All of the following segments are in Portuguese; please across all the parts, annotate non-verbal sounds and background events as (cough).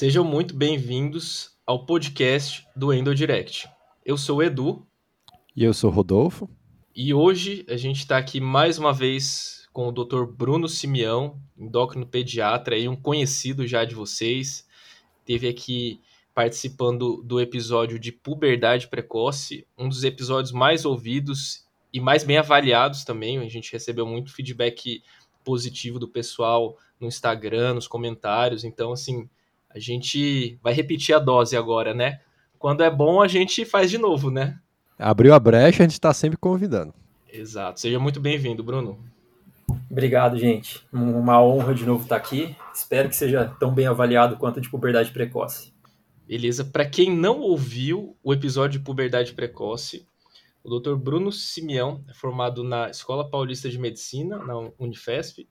Sejam muito bem-vindos ao podcast do Endo Direct. Eu sou o Edu. E eu sou o Rodolfo. E hoje a gente está aqui mais uma vez com o Dr. Bruno Simeão, endócrino pediatra, e um conhecido já de vocês. Teve aqui participando do episódio de puberdade precoce, um dos episódios mais ouvidos e mais bem avaliados também. A gente recebeu muito feedback positivo do pessoal no Instagram, nos comentários. Então, assim, a gente vai repetir a dose agora, né? Quando é bom, a gente faz de novo, né? Abriu a brecha, a gente está sempre convidando. Exato. Seja muito bem-vindo, Bruno. Obrigado, gente. Uma honra de novo estar aqui. Espero que seja tão bem avaliado quanto a de puberdade precoce. Beleza. Para quem não ouviu o episódio de puberdade precoce, o Dr. Bruno Simeão é formado na Escola Paulista de Medicina, na Unifesp.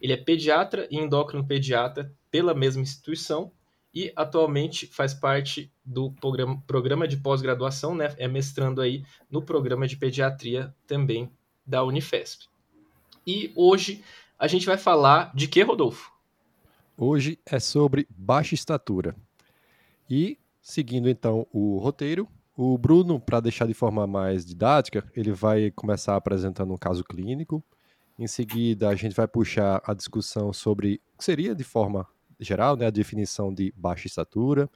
Ele é pediatra e endócrino pediatra pela mesma instituição e atualmente faz parte do programa, programa de pós-graduação, né? É mestrando aí no programa de pediatria também da Unifesp. E hoje a gente vai falar de que, Rodolfo? Hoje é sobre baixa estatura. E, seguindo então o roteiro, o Bruno, para deixar de forma mais didática, ele vai começar apresentando um caso clínico. Em seguida, a gente vai puxar a discussão sobre o que seria de forma geral, né, a definição de baixa estatura,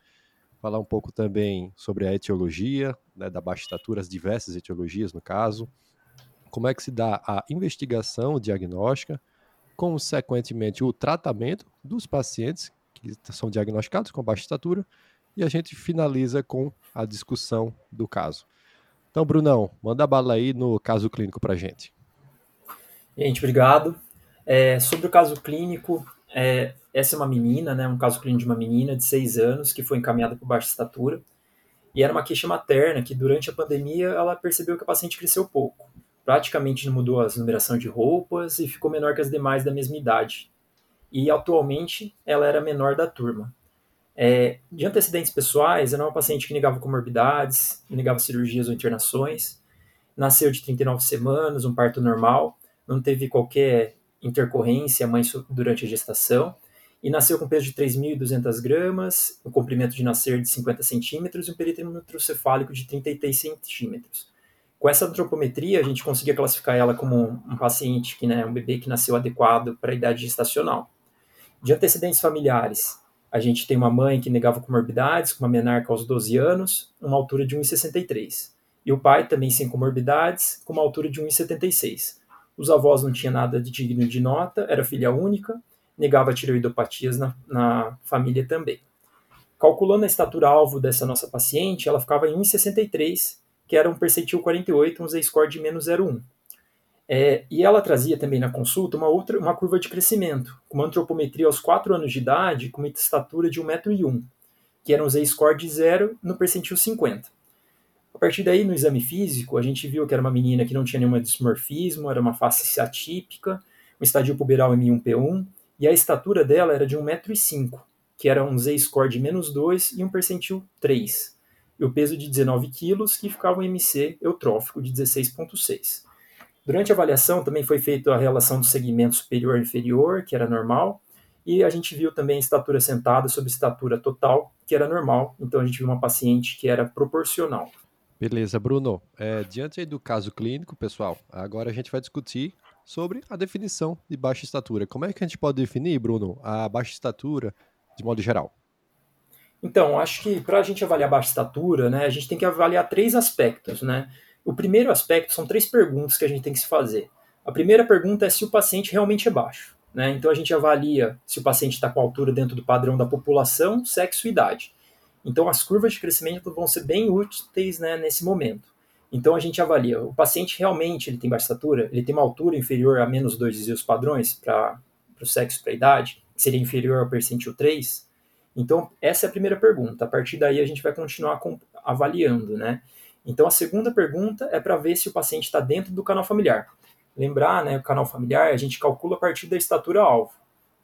falar um pouco também sobre a etiologia né, da baixa estatura, as diversas etiologias no caso, como é que se dá a investigação diagnóstica, consequentemente o tratamento dos pacientes que são diagnosticados com baixa estatura, e a gente finaliza com a discussão do caso. Então, Brunão, manda bala aí no caso clínico para gente. Gente, obrigado. É, sobre o caso clínico, é, essa é uma menina, né, um caso clínico de uma menina de 6 anos que foi encaminhada por baixa estatura. E era uma queixa materna que durante a pandemia ela percebeu que a paciente cresceu pouco. Praticamente não mudou a numeração de roupas e ficou menor que as demais da mesma idade. E atualmente ela era menor da turma. É, de antecedentes pessoais, era uma paciente que negava comorbidades, negava cirurgias ou internações, nasceu de 39 semanas, um parto normal, não teve qualquer intercorrência mãe durante a gestação e nasceu com peso de 3.200 gramas, um comprimento de nascer de 50 centímetros e um perímetro cefálico de 33 centímetros. Com essa antropometria, a gente conseguia classificar ela como um paciente, que, né, um bebê que nasceu adequado para a idade gestacional. De antecedentes familiares, a gente tem uma mãe que negava comorbidades, com uma menarca aos 12 anos, uma altura de 1,63. E o pai também sem comorbidades, com uma altura de 1,76. Os avós não tinham nada de digno de nota, era filha única, negava tireoidopatias na, na família também. Calculando a estatura-alvo dessa nossa paciente, ela ficava em 1,63, que era um percentil 48, um z-score de menos 0,1. É, e ela trazia também na consulta uma outra uma curva de crescimento, com uma antropometria aos 4 anos de idade, com uma estatura de 1,01m, que era um z-score de 0 no percentil 50. A partir daí, no exame físico, a gente viu que era uma menina que não tinha nenhum dismorfismo, era uma face atípica, um estadio puberal M1P1, e a estatura dela era de 1,05m, que era um Z-score de menos 2 e um percentil 3. E o peso de 19 quilos, que ficava um MC eutrófico de 16,6. Durante a avaliação também foi feita a relação do segmento superior e inferior, que era normal, e a gente viu também estatura sentada sobre estatura total, que era normal, então a gente viu uma paciente que era proporcional. Beleza, Bruno. É, diante do caso clínico, pessoal, agora a gente vai discutir sobre a definição de baixa estatura. Como é que a gente pode definir, Bruno, a baixa estatura de modo geral? Então, acho que para a gente avaliar a baixa estatura, né, a gente tem que avaliar três aspectos. Né? O primeiro aspecto são três perguntas que a gente tem que se fazer. A primeira pergunta é se o paciente realmente é baixo. Né? Então, a gente avalia se o paciente está com altura dentro do padrão da população, sexo e idade. Então, as curvas de crescimento vão ser bem úteis né, nesse momento. Então, a gente avalia, o paciente realmente ele tem baixa estatura? Ele tem uma altura inferior a menos 2 desvios padrões para o sexo, para a idade, que seria inferior ao percentil 3? Então, essa é a primeira pergunta. A partir daí, a gente vai continuar com, avaliando, né? Então, a segunda pergunta é para ver se o paciente está dentro do canal familiar. Lembrar, né, o canal familiar, a gente calcula a partir da estatura-alvo.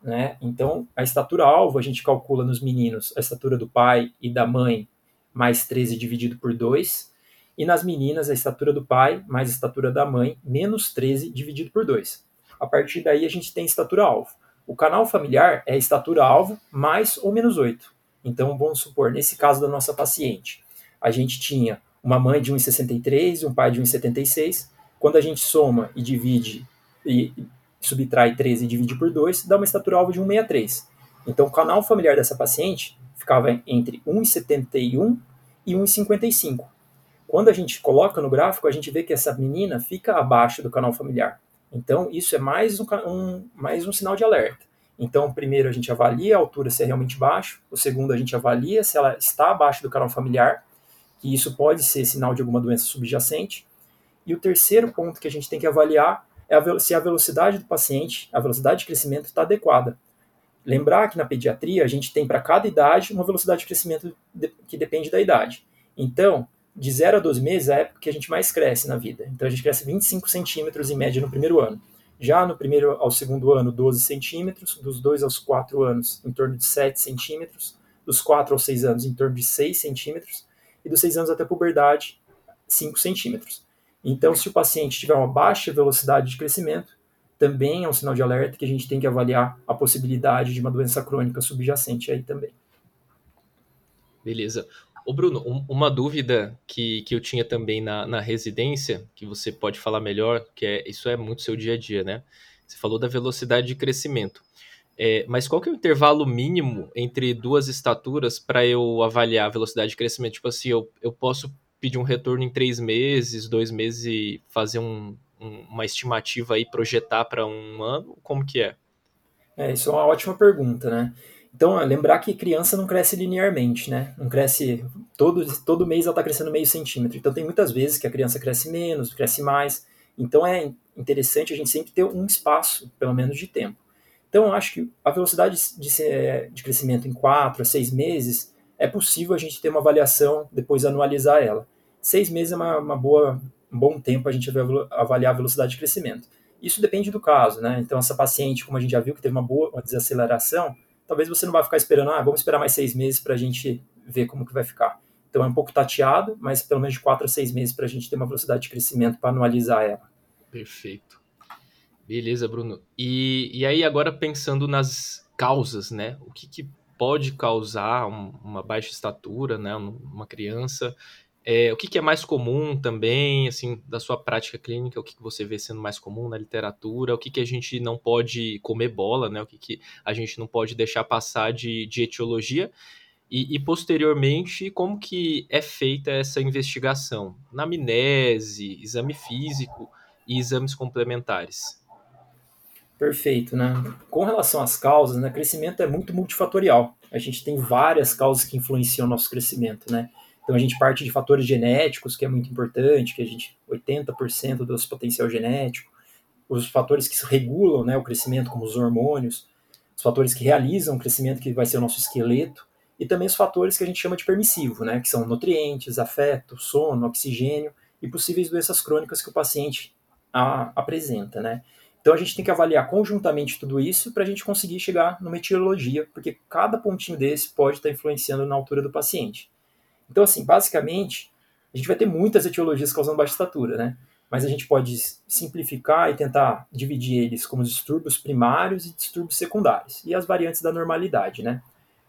Né? Então, a estatura-alvo a gente calcula nos meninos a estatura do pai e da mãe mais 13 dividido por 2, e nas meninas a estatura do pai mais a estatura da mãe menos 13 dividido por 2. A partir daí a gente tem estatura-alvo. O canal familiar é a estatura-alvo mais ou menos 8. Então, vamos supor, nesse caso da nossa paciente, a gente tinha uma mãe de 1,63 e um pai de 1,76. Quando a gente soma e divide e subtrai 13 e divide por 2, dá uma estatura alvo de 1,63. Então, o canal familiar dessa paciente ficava entre 1,71 e 1,55. Quando a gente coloca no gráfico, a gente vê que essa menina fica abaixo do canal familiar. Então, isso é mais um, um, mais um sinal de alerta. Então, primeiro a gente avalia a altura se é realmente baixo, o segundo a gente avalia se ela está abaixo do canal familiar, que isso pode ser sinal de alguma doença subjacente. E o terceiro ponto que a gente tem que avaliar é se a velocidade do paciente, a velocidade de crescimento está adequada. Lembrar que na pediatria a gente tem para cada idade uma velocidade de crescimento que depende da idade. Então, de 0 a 12 meses é a época que a gente mais cresce na vida. Então a gente cresce 25 centímetros em média no primeiro ano. Já no primeiro ao segundo ano, 12 centímetros, dos 2 aos 4 anos, em torno de 7 centímetros, dos 4 aos 6 anos, em torno de 6 centímetros, e dos 6 anos até a puberdade, 5 centímetros. Então, se o paciente tiver uma baixa velocidade de crescimento, também é um sinal de alerta que a gente tem que avaliar a possibilidade de uma doença crônica subjacente aí também. Beleza. Ô Bruno, um, uma dúvida que, que eu tinha também na, na residência, que você pode falar melhor, que é isso é muito seu dia a dia, né? Você falou da velocidade de crescimento. É, mas qual que é o intervalo mínimo entre duas estaturas para eu avaliar a velocidade de crescimento? Tipo assim, eu, eu posso pedir um retorno em três meses, dois meses e fazer um, um, uma estimativa aí, projetar para um ano? Como que é? É, isso é uma ótima pergunta, né? Então, lembrar que criança não cresce linearmente, né? Não cresce. Todo, todo mês ela está crescendo meio centímetro. Então, tem muitas vezes que a criança cresce menos, cresce mais. Então, é interessante a gente sempre ter um espaço, pelo menos, de tempo. Então, eu acho que a velocidade de, de crescimento em 4 a 6 meses é possível a gente ter uma avaliação, depois anualizar ela. Seis meses é uma, uma boa, um bom tempo a gente avaliar a velocidade de crescimento. Isso depende do caso, né? Então, essa paciente, como a gente já viu, que teve uma boa uma desaceleração, talvez você não vai ficar esperando, ah, vamos esperar mais seis meses para a gente ver como que vai ficar. Então é um pouco tateado, mas pelo menos de quatro a seis meses para a gente ter uma velocidade de crescimento para anualizar ela. Perfeito. Beleza, Bruno. E, e aí agora pensando nas causas, né? O que, que pode causar um, uma baixa estatura, né? Uma criança é, o que, que, é mais comum também, assim, da sua prática clínica, o que, que, você vê sendo mais comum na literatura, o que, que a gente não pode comer bola, né? O que, que a gente não pode deixar passar de, de etiologia. E, e, posteriormente, como que é feita essa investigação? Na amnese, exame físico e exames complementares. Perfeito, né? Com relação às causas, né, crescimento é muito multifatorial. A gente tem várias causas que influenciam o nosso crescimento, né? Então a gente parte de fatores genéticos, que é muito importante, que a gente 80% do nosso potencial genético, os fatores que regulam né, o crescimento, como os hormônios, os fatores que realizam o crescimento, que vai ser o nosso esqueleto, e também os fatores que a gente chama de permissivo, né, que são nutrientes, afeto, sono, oxigênio e possíveis doenças crônicas que o paciente a, apresenta, né. Então a gente tem que avaliar conjuntamente tudo isso para a gente conseguir chegar numa etiologia, porque cada pontinho desse pode estar influenciando na altura do paciente. Então, assim, basicamente, a gente vai ter muitas etiologias causando baixa estatura, né? Mas a gente pode simplificar e tentar dividir eles como distúrbios primários e distúrbios secundários, e as variantes da normalidade, né?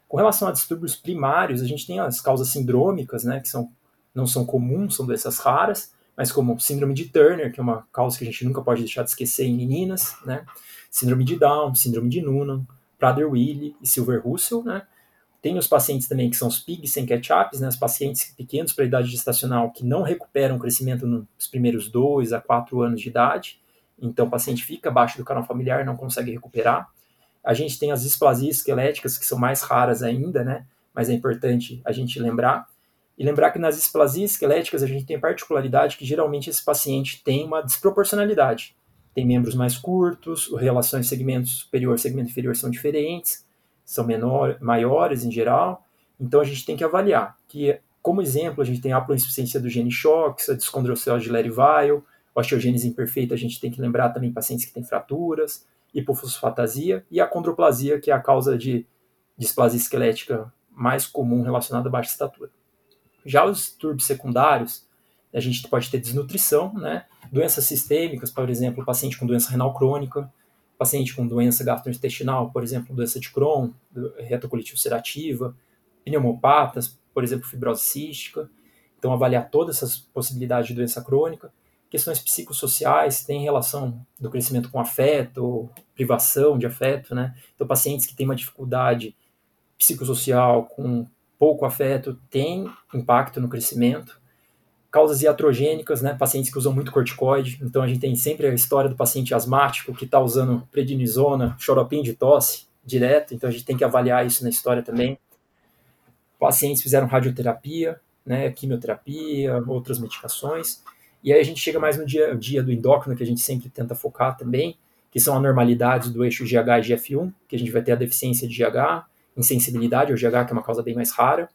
Com relação a distúrbios primários, a gente tem as causas sindrômicas, né, que são, não são comuns, são doenças raras, mas como síndrome de Turner, que é uma causa que a gente nunca pode deixar de esquecer em meninas, né? Síndrome de Down, síndrome de Noonan, Prader-Willi e Silver-Russell, né? Tem os pacientes também que são os PIGs sem ketchups, né, os pacientes pequenos para idade gestacional que não recuperam o crescimento nos primeiros 2 a 4 anos de idade. Então, o paciente fica abaixo do canal familiar, não consegue recuperar. A gente tem as displasias esqueléticas, que são mais raras ainda, né? Mas é importante a gente lembrar. E lembrar que nas displasias esqueléticas a gente tem a particularidade que geralmente esse paciente tem uma desproporcionalidade. Tem membros mais curtos, relações segmento superior segmento inferior são diferentes são menor, maiores em geral. Então a gente tem que avaliar que, como exemplo, a gente tem a haploinsuficiência do gene CHOX, a descondrocelose de Lerivail, osteogênese imperfeita, a gente tem que lembrar também pacientes que têm fraturas, hipofosfatasia e a condroplasia, que é a causa de displasia esquelética mais comum relacionada à baixa estatura. Já os distúrbios secundários, a gente pode ter desnutrição, né? doenças sistêmicas, por exemplo, paciente com doença renal crônica, paciente com doença gastrointestinal, por exemplo, doença de Crohn, retocolite ulcerativa, pneumopatas, por exemplo, fibrose cística. Então, avaliar todas essas possibilidades de doença crônica. Questões psicossociais, tem relação do crescimento com afeto, privação de afeto, né? Então, pacientes que têm uma dificuldade psicossocial com pouco afeto têm impacto no crescimento. Causas iatrogênicas, né? Pacientes que usam muito corticoide. Então, a gente tem sempre a história do paciente asmático que está usando prednisona, xoropim de tosse direto. Então, a gente tem que avaliar isso na história também. Pacientes fizeram radioterapia, né, quimioterapia, outras medicações. E aí a gente chega mais no dia, dia do endócrino, que a gente sempre tenta focar também, que são anormalidades do eixo GH e GF1, que a gente vai ter a deficiência de GH, insensibilidade ao GH, que é uma causa bem mais rara.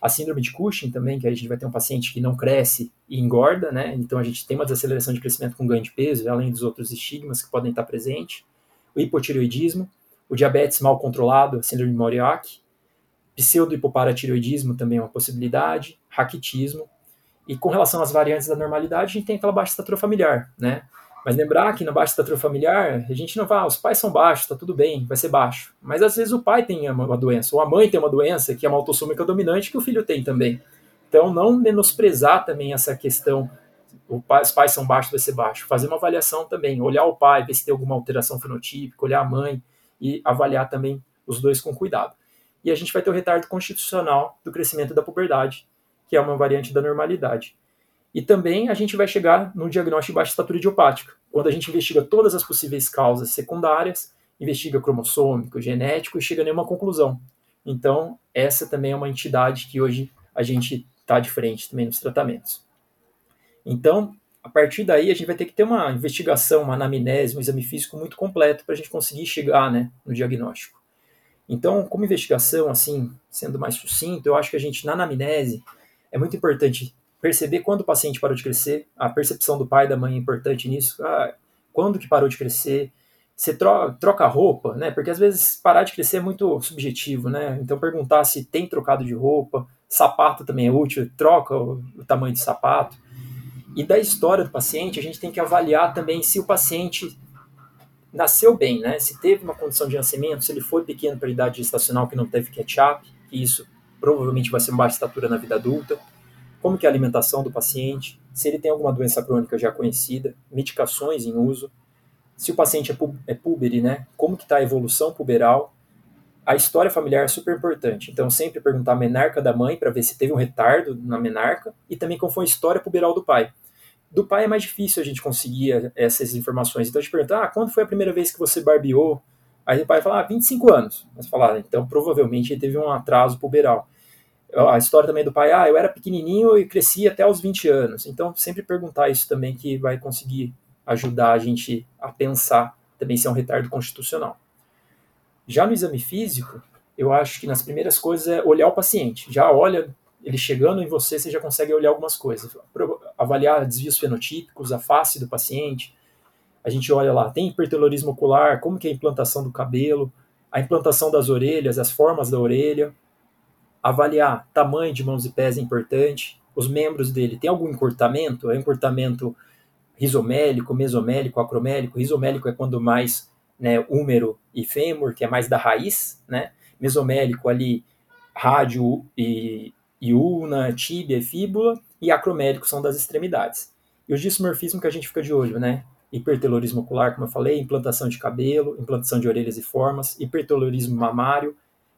A síndrome de Cushing também, que a gente vai ter um paciente que não cresce e engorda, né? Então a gente tem uma desaceleração de crescimento com ganho de peso, além dos outros estigmas que podem estar presentes. O hipotireoidismo, o diabetes mal controlado, a síndrome de Moriarty, pseudo-hipoparatireoidismo também é uma possibilidade, raquitismo. E com relação às variantes da normalidade, a gente tem aquela baixa estatura familiar, né? Mas lembrar que na baixa estatura familiar, a gente não vai, ah, os pais são baixos, tá tudo bem, vai ser baixo. Mas às vezes o pai tem uma doença, ou a mãe tem uma doença que é uma autossômica dominante que o filho tem também. Então não menosprezar também essa questão, pai, os pais são baixos, vai ser baixo. Fazer uma avaliação também, olhar o pai, ver se tem alguma alteração fenotípica, olhar a mãe e avaliar também os dois com cuidado e a gente vai ter o retardo constitucional do crescimento da puberdade, que é uma variante da normalidade. E também a gente vai chegar no diagnóstico de baixa estatura idiopática, quando a gente investiga todas as possíveis causas secundárias, investiga cromossômico, genético e chega a nenhuma conclusão. Então, essa também é uma entidade que hoje a gente está de frente também nos tratamentos. Então, a partir daí, a gente vai ter que ter uma investigação, uma anamnese, um exame físico muito completo para a gente conseguir chegar né, no diagnóstico. Então, como investigação, assim, sendo mais sucinto, eu acho que a gente, na anamnese, é muito importante perceber quando o paciente parou de crescer, a percepção do pai e da mãe é importante nisso, ah, quando que parou de crescer, você troca, troca roupa, né? Porque às vezes parar de crescer é muito subjetivo, né? Então perguntar se tem trocado de roupa, sapato também é útil, troca o, o tamanho de sapato. E da história do paciente, a gente tem que avaliar também se o paciente nasceu bem, né? Se teve uma condição de nascimento, se ele foi pequeno para idade gestacional que não teve catch-up, que isso provavelmente vai ser uma baixa estatura na vida adulta, como que é a alimentação do paciente, se ele tem alguma doença crônica já conhecida, medicações em uso, se o paciente é, pu é né? Como que está a evolução puberal, a história familiar é super importante. Então, sempre perguntar a menarca da mãe para ver se teve um retardo na menarca e também como foi a história puberal do pai. Do pai é mais difícil a gente conseguir essas informações. Então a gente pergunta, ah, quando foi a primeira vez que você barbeou? Aí o pai fala, ah, 25 anos. Mas falar, ah, então provavelmente ele teve um atraso puberal. A história também do pai, ah, eu era pequenininho e cresci até os 20 anos. Então sempre perguntar isso também que vai conseguir ajudar a gente a pensar também se é um retardo constitucional. Já no exame físico, eu acho que nas primeiras coisas é olhar o paciente. Já olha ele chegando em você, você já consegue olhar algumas coisas avaliar desvios fenotípicos, a face do paciente. A gente olha lá, tem hipertelorismo ocular, como que é a implantação do cabelo, a implantação das orelhas, as formas da orelha. Avaliar tamanho de mãos e pés é importante. Os membros dele, tem algum encurtamento? É um encurtamento rizomélico, mesomélico, acromélico. Rizomélico é quando mais né, húmero e fêmur, que é mais da raiz, né? Mesomélico ali, rádio e, e ulna, tíbia e fíbula e acromélico são das extremidades. E o dismorfismo que a gente fica de olho, né? Hipertelorismo ocular, como eu falei, implantação de cabelo, implantação de orelhas e formas, hipertelorismo mamário,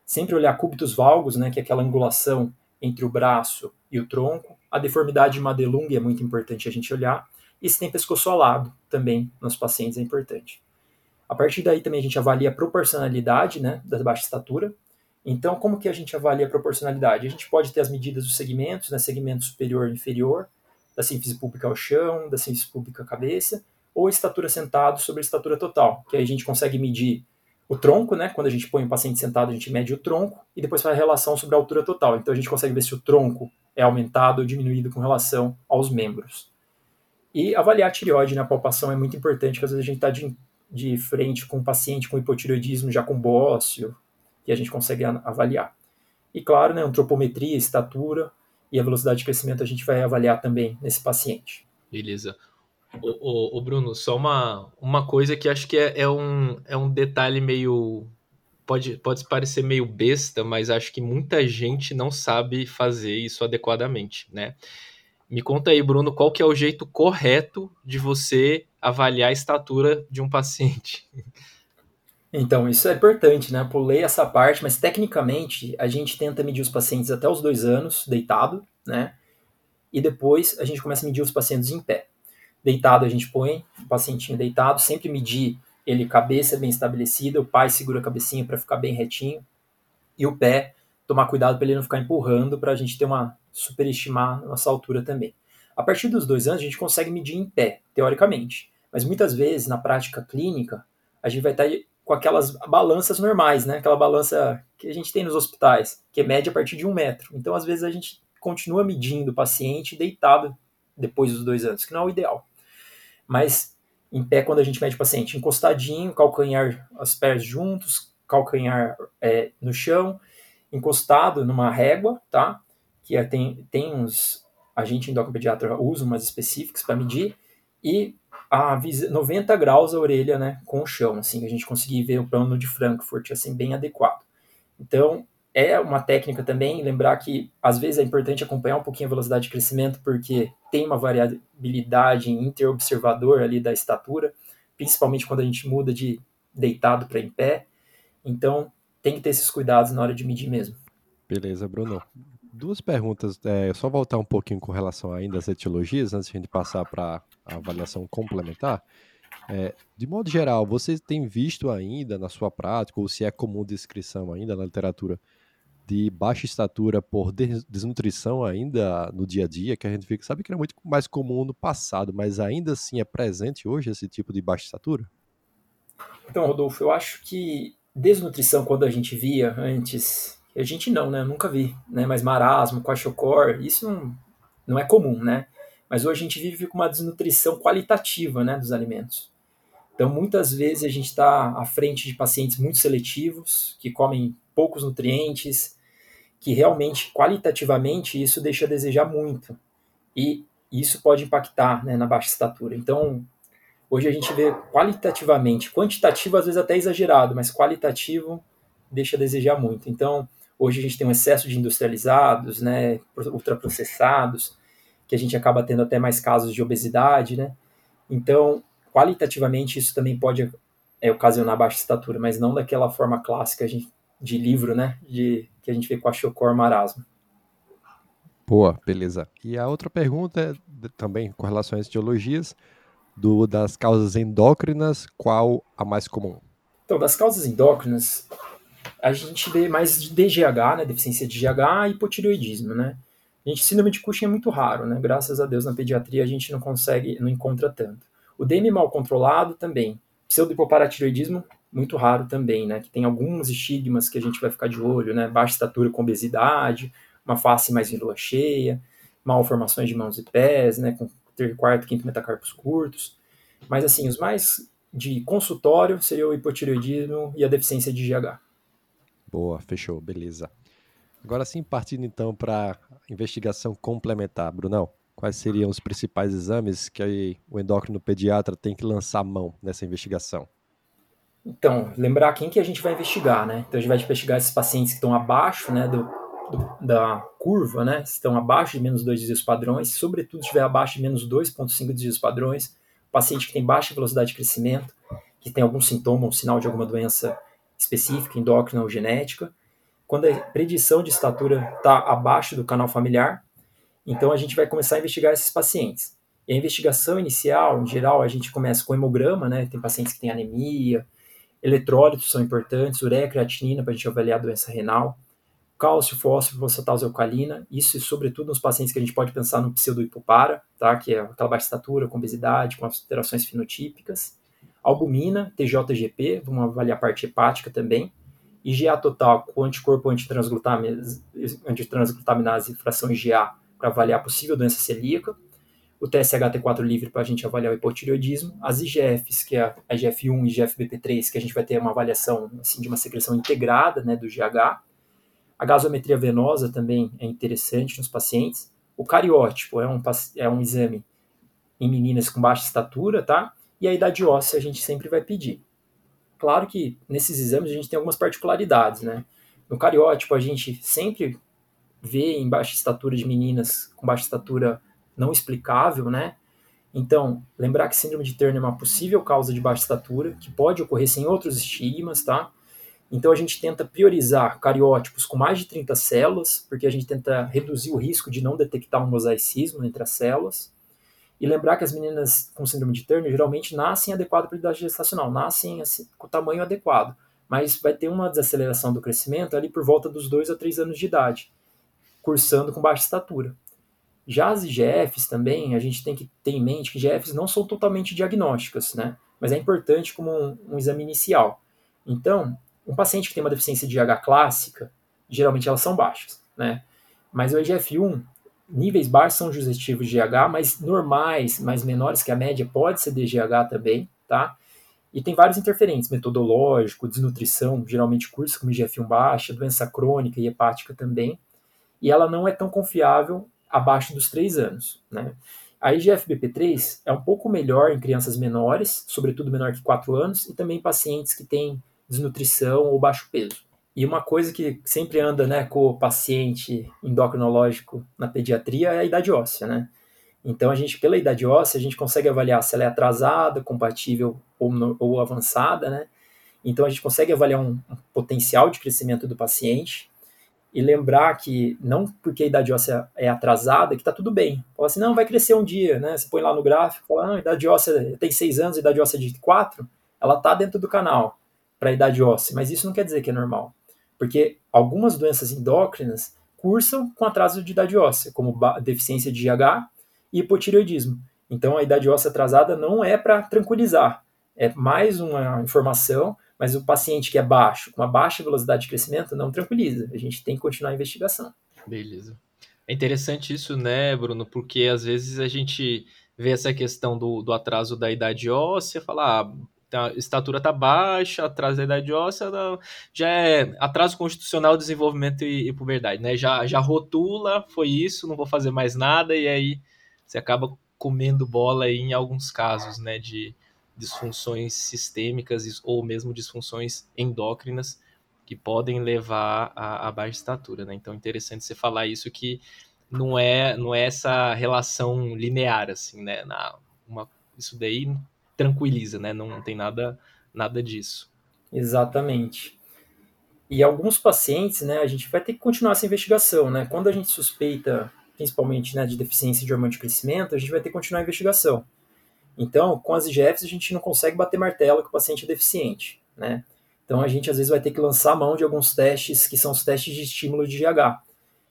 sempre olhar cúbitos valgos, né, que é aquela angulação entre o braço e o tronco. A deformidade de Madelung é muito importante a gente olhar. E se tem pescoço alado também nos pacientes é importante. A partir daí também a gente avalia a proporcionalidade né, da baixa estatura, então, como que a gente avalia a proporcionalidade? A gente pode ter as medidas dos segmentos, né, segmento superior e inferior, da síntese pública ao chão, da síntese pública à cabeça, ou estatura sentado sobre a estatura total, que aí a gente consegue medir o tronco, né? Quando a gente põe o paciente sentado, a gente mede o tronco e depois faz a relação sobre a altura total. Então a gente consegue ver se o tronco é aumentado ou diminuído com relação aos membros. E avaliar a tireoide na palpação é muito importante, porque às vezes a gente está de, de frente com um paciente com hipotireoidismo já com bócio, que a gente consegue avaliar. E claro, né, antropometria, estatura e a velocidade de crescimento a gente vai avaliar também nesse paciente. Beleza. O, o, Bruno, só uma, uma coisa que acho que é, é, um, é um detalhe meio pode, pode parecer meio besta, mas acho que muita gente não sabe fazer isso adequadamente, né? Me conta aí, Bruno, qual que é o jeito correto de você avaliar a estatura de um paciente? Então, isso é importante, né? Pulei essa parte, mas tecnicamente a gente tenta medir os pacientes até os dois anos, deitado, né? E depois a gente começa a medir os pacientes em pé. Deitado a gente põe o pacientinho deitado, sempre medir ele cabeça bem estabelecida, o pai segura a cabecinha para ficar bem retinho, e o pé, tomar cuidado para ele não ficar empurrando, para a gente ter uma superestimar nossa altura também. A partir dos dois anos a gente consegue medir em pé, teoricamente, mas muitas vezes na prática clínica a gente vai estar com aquelas balanças normais, né? Aquela balança que a gente tem nos hospitais, que é mede a partir de um metro. Então, às vezes, a gente continua medindo o paciente deitado depois dos dois anos, que não é o ideal. Mas em pé, quando a gente mede o paciente encostadinho, calcanhar, as pés juntos, calcanhar é, no chão, encostado numa régua, tá? Que é, tem, tem uns. A gente endocrinopediatra usa umas específicas para medir, e a 90 graus a orelha, né, com o chão, assim, a gente conseguir ver o plano de Frankfurt, assim, bem adequado. Então, é uma técnica também, lembrar que às vezes é importante acompanhar um pouquinho a velocidade de crescimento, porque tem uma variabilidade interobservador ali da estatura, principalmente quando a gente muda de deitado para em pé. Então, tem que ter esses cuidados na hora de medir mesmo. Beleza, Bruno. Duas perguntas, é, só voltar um pouquinho com relação ainda às etiologias, antes de a gente passar para a avaliação complementar. É, de modo geral, você tem visto ainda na sua prática, ou se é comum descrição ainda na literatura, de baixa estatura por desnutrição ainda no dia a dia, que a gente fica, sabe que era muito mais comum no passado, mas ainda assim é presente hoje esse tipo de baixa estatura? Então, Rodolfo, eu acho que desnutrição, quando a gente via antes, a gente não, né? Nunca vi, né? Mas marasmo, quachocor, isso não, não é comum, né? Mas hoje a gente vive com uma desnutrição qualitativa, né, dos alimentos. Então, muitas vezes a gente está à frente de pacientes muito seletivos, que comem poucos nutrientes, que realmente, qualitativamente, isso deixa a desejar muito. E isso pode impactar né, na baixa estatura. Então, hoje a gente vê qualitativamente, quantitativo às vezes até exagerado, mas qualitativo deixa a desejar muito. Então, hoje a gente tem um excesso de industrializados, né, ultraprocessados, que a gente acaba tendo até mais casos de obesidade, né? Então, qualitativamente, isso também pode é, ocasionar baixa estatura, mas não daquela forma clássica de livro, né? De que a gente vê com a Chocor marasmo. Boa, beleza. E a outra pergunta é também com relação às etiologias, do, das causas endócrinas, qual a mais comum? Então, das causas endócrinas, a gente vê mais de DGH, né, deficiência de GH e hipotireoidismo, né? A gente, síndrome de Cushing é muito raro, né? Graças a Deus na pediatria a gente não consegue, não encontra tanto. O DM mal controlado também. Pseudohipoparatireoidismo muito raro também, né? Que tem alguns estigmas que a gente vai ficar de olho, né? Baixa estatura com obesidade, uma face mais em lua cheia, malformações de mãos e pés, né? Com quarto, quinto metacarpos curtos. Mas, assim, os mais de consultório seria o hipotireoidismo e a deficiência de GH. Boa, fechou, beleza. Agora sim, partindo então para investigação complementar, Brunão. Quais seriam os principais exames que o endócrino pediatra tem que lançar mão nessa investigação? Então, lembrar quem que a gente vai investigar, né? Então a gente vai investigar esses pacientes que estão abaixo, né, do, do, da curva, né? Estão abaixo de menos 2 desvios padrões, sobretudo se estiver abaixo de menos 2,5 desvios padrões, paciente que tem baixa velocidade de crescimento, que tem algum sintoma ou sinal de alguma doença específica, endócrina ou genética. Quando a predição de estatura está abaixo do canal familiar, então a gente vai começar a investigar esses pacientes. E a investigação inicial, em geral, a gente começa com hemograma, né? Tem pacientes que têm anemia, Eletrólitos são importantes, ureia, creatinina para a gente avaliar a doença renal, cálcio, fósforo, fosfatase alcalina, isso sobretudo nos pacientes que a gente pode pensar no pseudohipopara, tá? que é aquela baixa estatura, com obesidade, com alterações fenotípicas, albumina, TJGP, vamos avaliar a parte hepática também, IgA total com anticorpo antitransglutaminase, antitransglutaminase fração IgA para avaliar possível doença celíaca, o TSHT4 livre para a gente avaliar o hipotireoidismo, as IGFs, que é a IGF-1 e IGF-BP3, que a gente vai ter uma avaliação assim, de uma secreção integrada né, do GH. A gasometria venosa também é interessante nos pacientes. O cariótipo é um, é um exame em meninas com baixa estatura, tá? E a idade óssea a gente sempre vai pedir. Claro que nesses exames a gente tem algumas particularidades, né? No cariótipo, a gente sempre vê em baixa estatura de meninas com baixa estatura não explicável, né? Então, lembrar que síndrome de Turner é uma possível causa de baixa estatura, que pode ocorrer sem outros estigmas, tá? Então, a gente tenta priorizar cariótipos com mais de 30 células, porque a gente tenta reduzir o risco de não detectar um mosaicismo entre as células. E lembrar que as meninas com síndrome de Turner geralmente nascem adequadas para a idade gestacional, nascem assim, com o tamanho adequado, mas vai ter uma desaceleração do crescimento ali por volta dos 2 a 3 anos de idade, cursando com baixa estatura. Já as IGFs também, a gente tem que ter em mente que IGFs não são totalmente diagnósticas, né? Mas é importante como um, um exame inicial. Então, um paciente que tem uma deficiência de IH clássica, geralmente elas são baixas, né? Mas o IGF-1, níveis baixos são sugestivos de IH, mas normais, mais menores que a média, pode ser DGH também, tá? E tem vários interferentes, metodológico, desnutrição, geralmente curso como IGF-1 baixa, doença crônica e hepática também. E ela não é tão confiável abaixo dos 3 anos. Né? A IGF-BP3 é um pouco melhor em crianças menores, sobretudo menor que 4 anos, e também pacientes que têm desnutrição ou baixo peso. E uma coisa que sempre anda né, com o paciente endocrinológico na pediatria é a idade óssea, né? Então, a gente, pela idade óssea, a gente consegue avaliar se ela é atrasada, compatível ou, ou avançada, né? Então, a gente consegue avaliar um, um potencial de crescimento do paciente e lembrar que não porque a idade óssea é atrasada que está tudo bem. Fala assim, não, vai crescer um dia, né? Você põe lá no gráfico, fala, não, a idade óssea tem 6 anos, a idade óssea de 4, ela está dentro do canal para a idade óssea, mas isso não quer dizer que é normal. Porque algumas doenças endócrinas cursam com atraso de idade óssea, como deficiência de GH e hipotireoidismo. Então a idade óssea atrasada não é para tranquilizar, é mais uma informação mas o paciente que é baixo, com uma baixa velocidade de crescimento, não tranquiliza. A gente tem que continuar a investigação. Beleza. É interessante isso, né, Bruno? Porque às vezes a gente vê essa questão do, do atraso da idade óssea, falar, ah, tá, a estatura tá baixa, atraso da idade óssea já é atraso constitucional, desenvolvimento e, e puberdade, né? Já, já rotula, foi isso, não vou fazer mais nada, e aí você acaba comendo bola aí em alguns casos, né, de, disfunções sistêmicas ou mesmo disfunções endócrinas que podem levar a baixa estatura, né? Então interessante você falar isso que não é não é essa relação linear assim, né? Na, uma, isso daí tranquiliza, né? Não, não tem nada nada disso. Exatamente. E alguns pacientes, né, a gente vai ter que continuar essa investigação, né? Quando a gente suspeita, principalmente, né, de deficiência de hormônio de crescimento, a gente vai ter que continuar a investigação. Então, com as IGFs, a gente não consegue bater martelo que o paciente é deficiente, né? Então, a gente às vezes vai ter que lançar a mão de alguns testes que são os testes de estímulo de GH.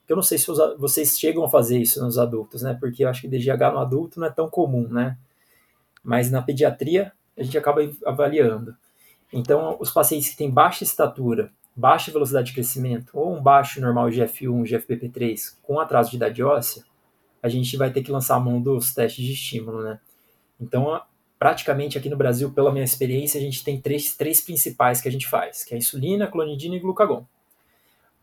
Eu não sei se vocês chegam a fazer isso nos adultos, né? Porque eu acho que DGH no adulto não é tão comum, né? Mas na pediatria, a gente acaba avaliando. Então, os pacientes que têm baixa estatura, baixa velocidade de crescimento, ou um baixo normal GF1, GFPP3, com atraso de idade óssea, a gente vai ter que lançar a mão dos testes de estímulo, né? Então, praticamente aqui no Brasil, pela minha experiência, a gente tem três, três principais que a gente faz, que é a insulina, clonidina e glucagon.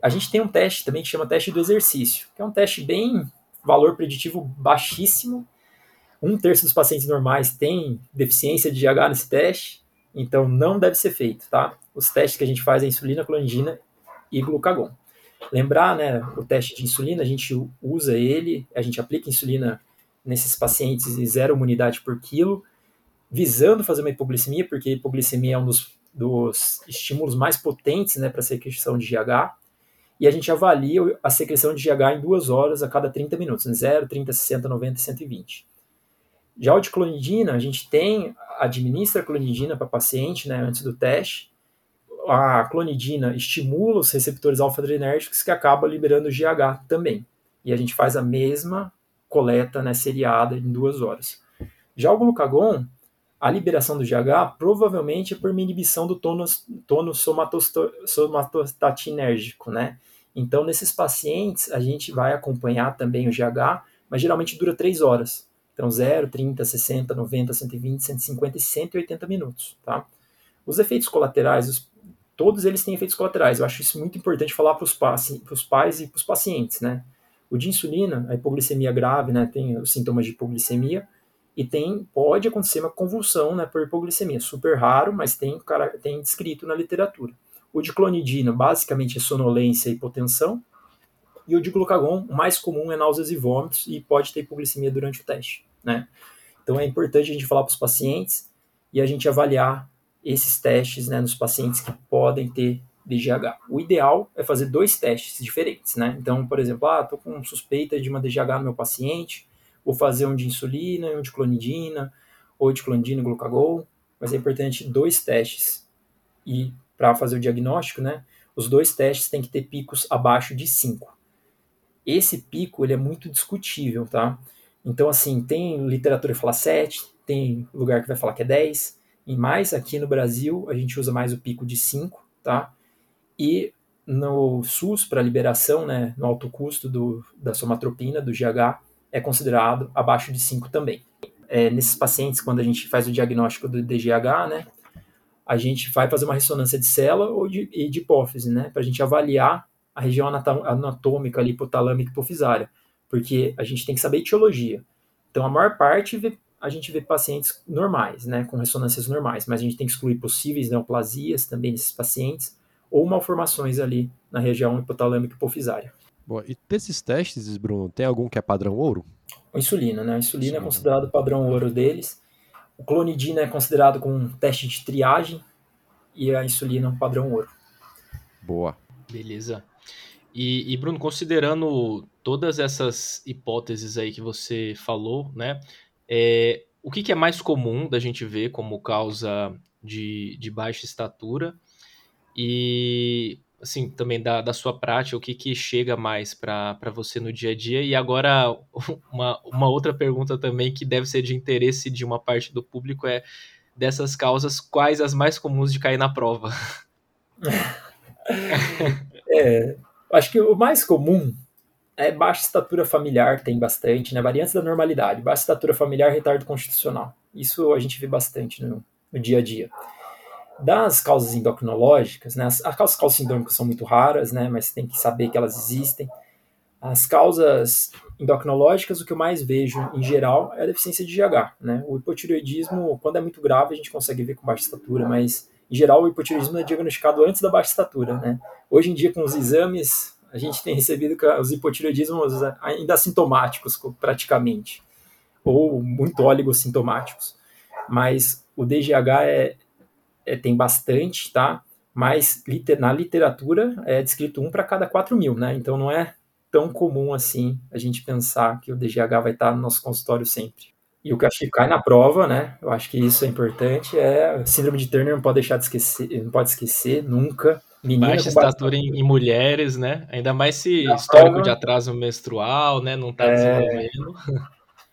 A gente tem um teste também que chama teste do exercício, que é um teste bem valor preditivo baixíssimo. Um terço dos pacientes normais tem deficiência de GH nesse teste, então não deve ser feito, tá? Os testes que a gente faz é insulina, clonidina e glucagon. Lembrar, né, o teste de insulina, a gente usa ele, a gente aplica insulina nesses pacientes de zero imunidade por quilo, visando fazer uma hipoglicemia, porque a hipoglicemia é um dos, dos estímulos mais potentes né, para a secreção de GH, e a gente avalia a secreção de GH em duas horas a cada 30 minutos, em 0, 30, 60, 90 e 120. Já o de clonidina, a gente tem, administra clonidina para paciente né, antes do teste, a clonidina estimula os receptores alfa-adrenérgicos que acaba liberando GH também. E a gente faz a mesma coleta né, seriada em duas horas. Já o glucagon, a liberação do GH provavelmente é por uma inibição do tônus, tônus né? Então, nesses pacientes, a gente vai acompanhar também o GH, mas geralmente dura 3 horas. Então, 0, 30, 60, 90, 120, 150 e 180 minutos, tá? Os efeitos colaterais, os, todos eles têm efeitos colaterais. Eu acho isso muito importante falar para os pais e para os pacientes, né? O de insulina, a hipoglicemia grave, né, tem os sintomas de hipoglicemia, e tem pode acontecer uma convulsão né, por hipoglicemia. Super raro, mas tem, tem descrito na literatura. O de clonidina, basicamente, é sonolência e hipotensão. E o de glucagon, o mais comum é náuseas e vômitos e pode ter hipoglicemia durante o teste. Né? Então é importante a gente falar para os pacientes e a gente avaliar esses testes né, nos pacientes que podem ter DGH. O ideal é fazer dois testes diferentes, né? Então, por exemplo, ah, tô com suspeita de uma DGH no meu paciente, vou fazer um de insulina, um de clonidina, ou de clonidina e glucagon, mas é importante dois testes. E para fazer o diagnóstico, né, os dois testes têm que ter picos abaixo de 5. Esse pico, ele é muito discutível, tá? Então, assim, tem literatura que fala 7, tem lugar que vai falar que é 10, e mais aqui no Brasil, a gente usa mais o pico de 5, tá? E no SUS, para liberação, né, no alto custo do, da somatropina, do GH, é considerado abaixo de 5 também. É, nesses pacientes, quando a gente faz o diagnóstico do DGH, né, a gente vai fazer uma ressonância de célula ou de, de hipófise, né, para a gente avaliar a região anatômica ali, hipotalâmica e hipofisária, porque a gente tem que saber etiologia. Então, a maior parte a gente vê pacientes normais, né, com ressonâncias normais, mas a gente tem que excluir possíveis neoplasias também nesses pacientes, ou malformações ali na região hipotalâmica hipofisária. Bom, e desses testes, Bruno, tem algum que é padrão ouro? A insulina, né? A insulina Sim. é considerado padrão ouro deles. O clonidina é considerado com um teste de triagem e a insulina é um padrão ouro. Boa. Beleza. E, e, Bruno, considerando todas essas hipóteses aí que você falou, né? É, o que, que, é mais comum da gente ver como causa de, de baixa estatura? E, assim, também da, da sua prática, o que, que chega mais para você no dia a dia? E agora, (laughs) uma, uma outra pergunta também que deve ser de interesse de uma parte do público é dessas causas, quais as mais comuns de cair na prova? (laughs) é, acho que o mais comum é, baixa estatura familiar tem bastante, né? Variantes da normalidade. Baixa estatura familiar, retardo constitucional. Isso a gente vê bastante no, no dia a dia. Das causas endocrinológicas, né? As, as causas calcindômicas são muito raras, né? Mas tem que saber que elas existem. As causas endocrinológicas, o que eu mais vejo em geral é a deficiência de GH, né? O hipotireoidismo, quando é muito grave, a gente consegue ver com baixa estatura, mas em geral o hipotireoidismo é diagnosticado antes da baixa estatura, né? Hoje em dia com os exames a gente tem recebido os hipotireoidismos ainda assintomáticos, praticamente, ou muito oligossintomáticos. Mas o DGH é, é, tem bastante, tá? Mas na literatura é descrito um para cada 4 mil, né? Então não é tão comum assim a gente pensar que o DGH vai estar no nosso consultório sempre. E o que acho que cai na prova, né? Eu acho que isso é importante, é síndrome de Turner não pode deixar de esquecer, não pode esquecer nunca Menina Baixa estatura em, em, mulheres, né? Ainda mais se Na histórico prova, de atraso menstrual, né? Não tá é, desenvolvendo.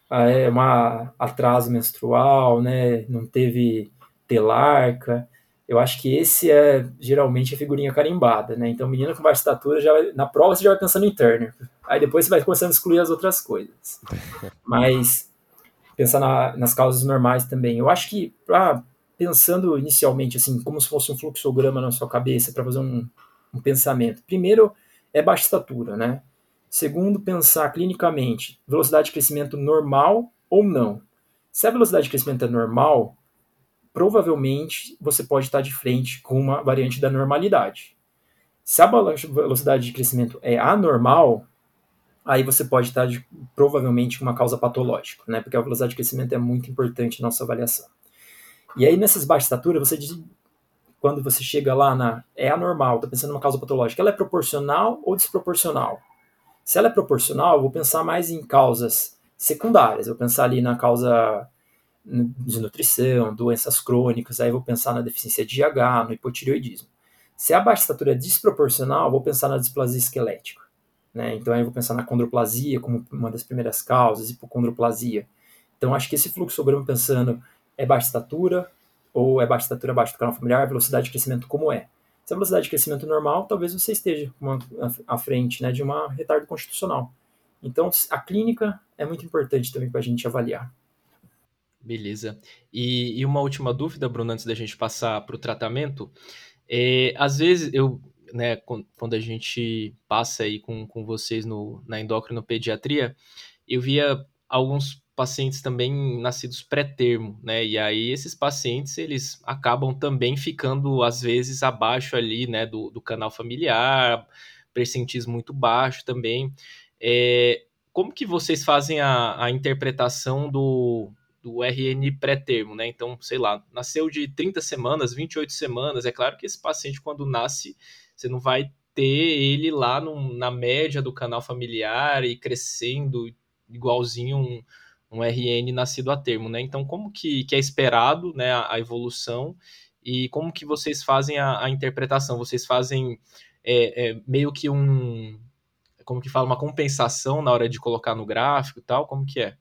Ah, é, uma atraso menstrual, né? Não teve telarca. Eu acho que esse é geralmente a figurinha carimbada, né? Então, menina com baixa estatura, já vai, na prova você já vai pensando em Turner. Aí depois você vai começando a excluir as outras coisas. (laughs) Mas pensar na, nas causas normais também. Eu acho que para pensando inicialmente assim, como se fosse um fluxograma na sua cabeça para fazer um, um pensamento. Primeiro é baixa estatura, né? Segundo, pensar clinicamente, velocidade de crescimento normal ou não. Se a velocidade de crescimento é normal, provavelmente você pode estar de frente com uma variante da normalidade. Se a velocidade de crescimento é anormal, aí você pode estar de, provavelmente com uma causa patológica, né? Porque a velocidade de crescimento é muito importante na nossa avaliação. E aí, nessas baixas estaturas, você diz, quando você chega lá na. É anormal, tá pensando numa causa patológica, ela é proporcional ou desproporcional? Se ela é proporcional, eu vou pensar mais em causas secundárias. Eu vou pensar ali na causa de nutrição, doenças crônicas, aí vou pensar na deficiência de GH, no hipotireoidismo. Se a baixa estatura é desproporcional, vou pensar na displasia esquelética. Né? Então aí vou pensar na condroplasia como uma das primeiras causas, hipocondroplasia. Então acho que esse fluxograma pensando é baixa estatura, ou é baixa estatura abaixo do canal familiar, velocidade de crescimento como é. Se a velocidade de crescimento normal, talvez você esteja uma, à frente né, de uma retardo constitucional. Então, a clínica é muito importante também para a gente avaliar. Beleza. E, e, uma última dúvida, Bruno, antes da gente passar para o tratamento. É, às vezes, eu, né, quando a gente passa aí com, com vocês no, na endocrinopediatria, eu via alguns pacientes também nascidos pré-termo, né? E aí esses pacientes eles acabam também ficando às vezes abaixo ali, né, do, do canal familiar, percentis muito baixo também. É, como que vocês fazem a, a interpretação do, do RN pré-termo, né? Então, sei lá, nasceu de 30 semanas, 28 semanas. É claro que esse paciente, quando nasce, você não vai ter ele lá no, na média do canal familiar e crescendo igualzinho um, um RN nascido a termo, né? Então, como que, que é esperado né, a, a evolução e como que vocês fazem a, a interpretação? Vocês fazem é, é, meio que um, como que fala, uma compensação na hora de colocar no gráfico e tal? Como que é?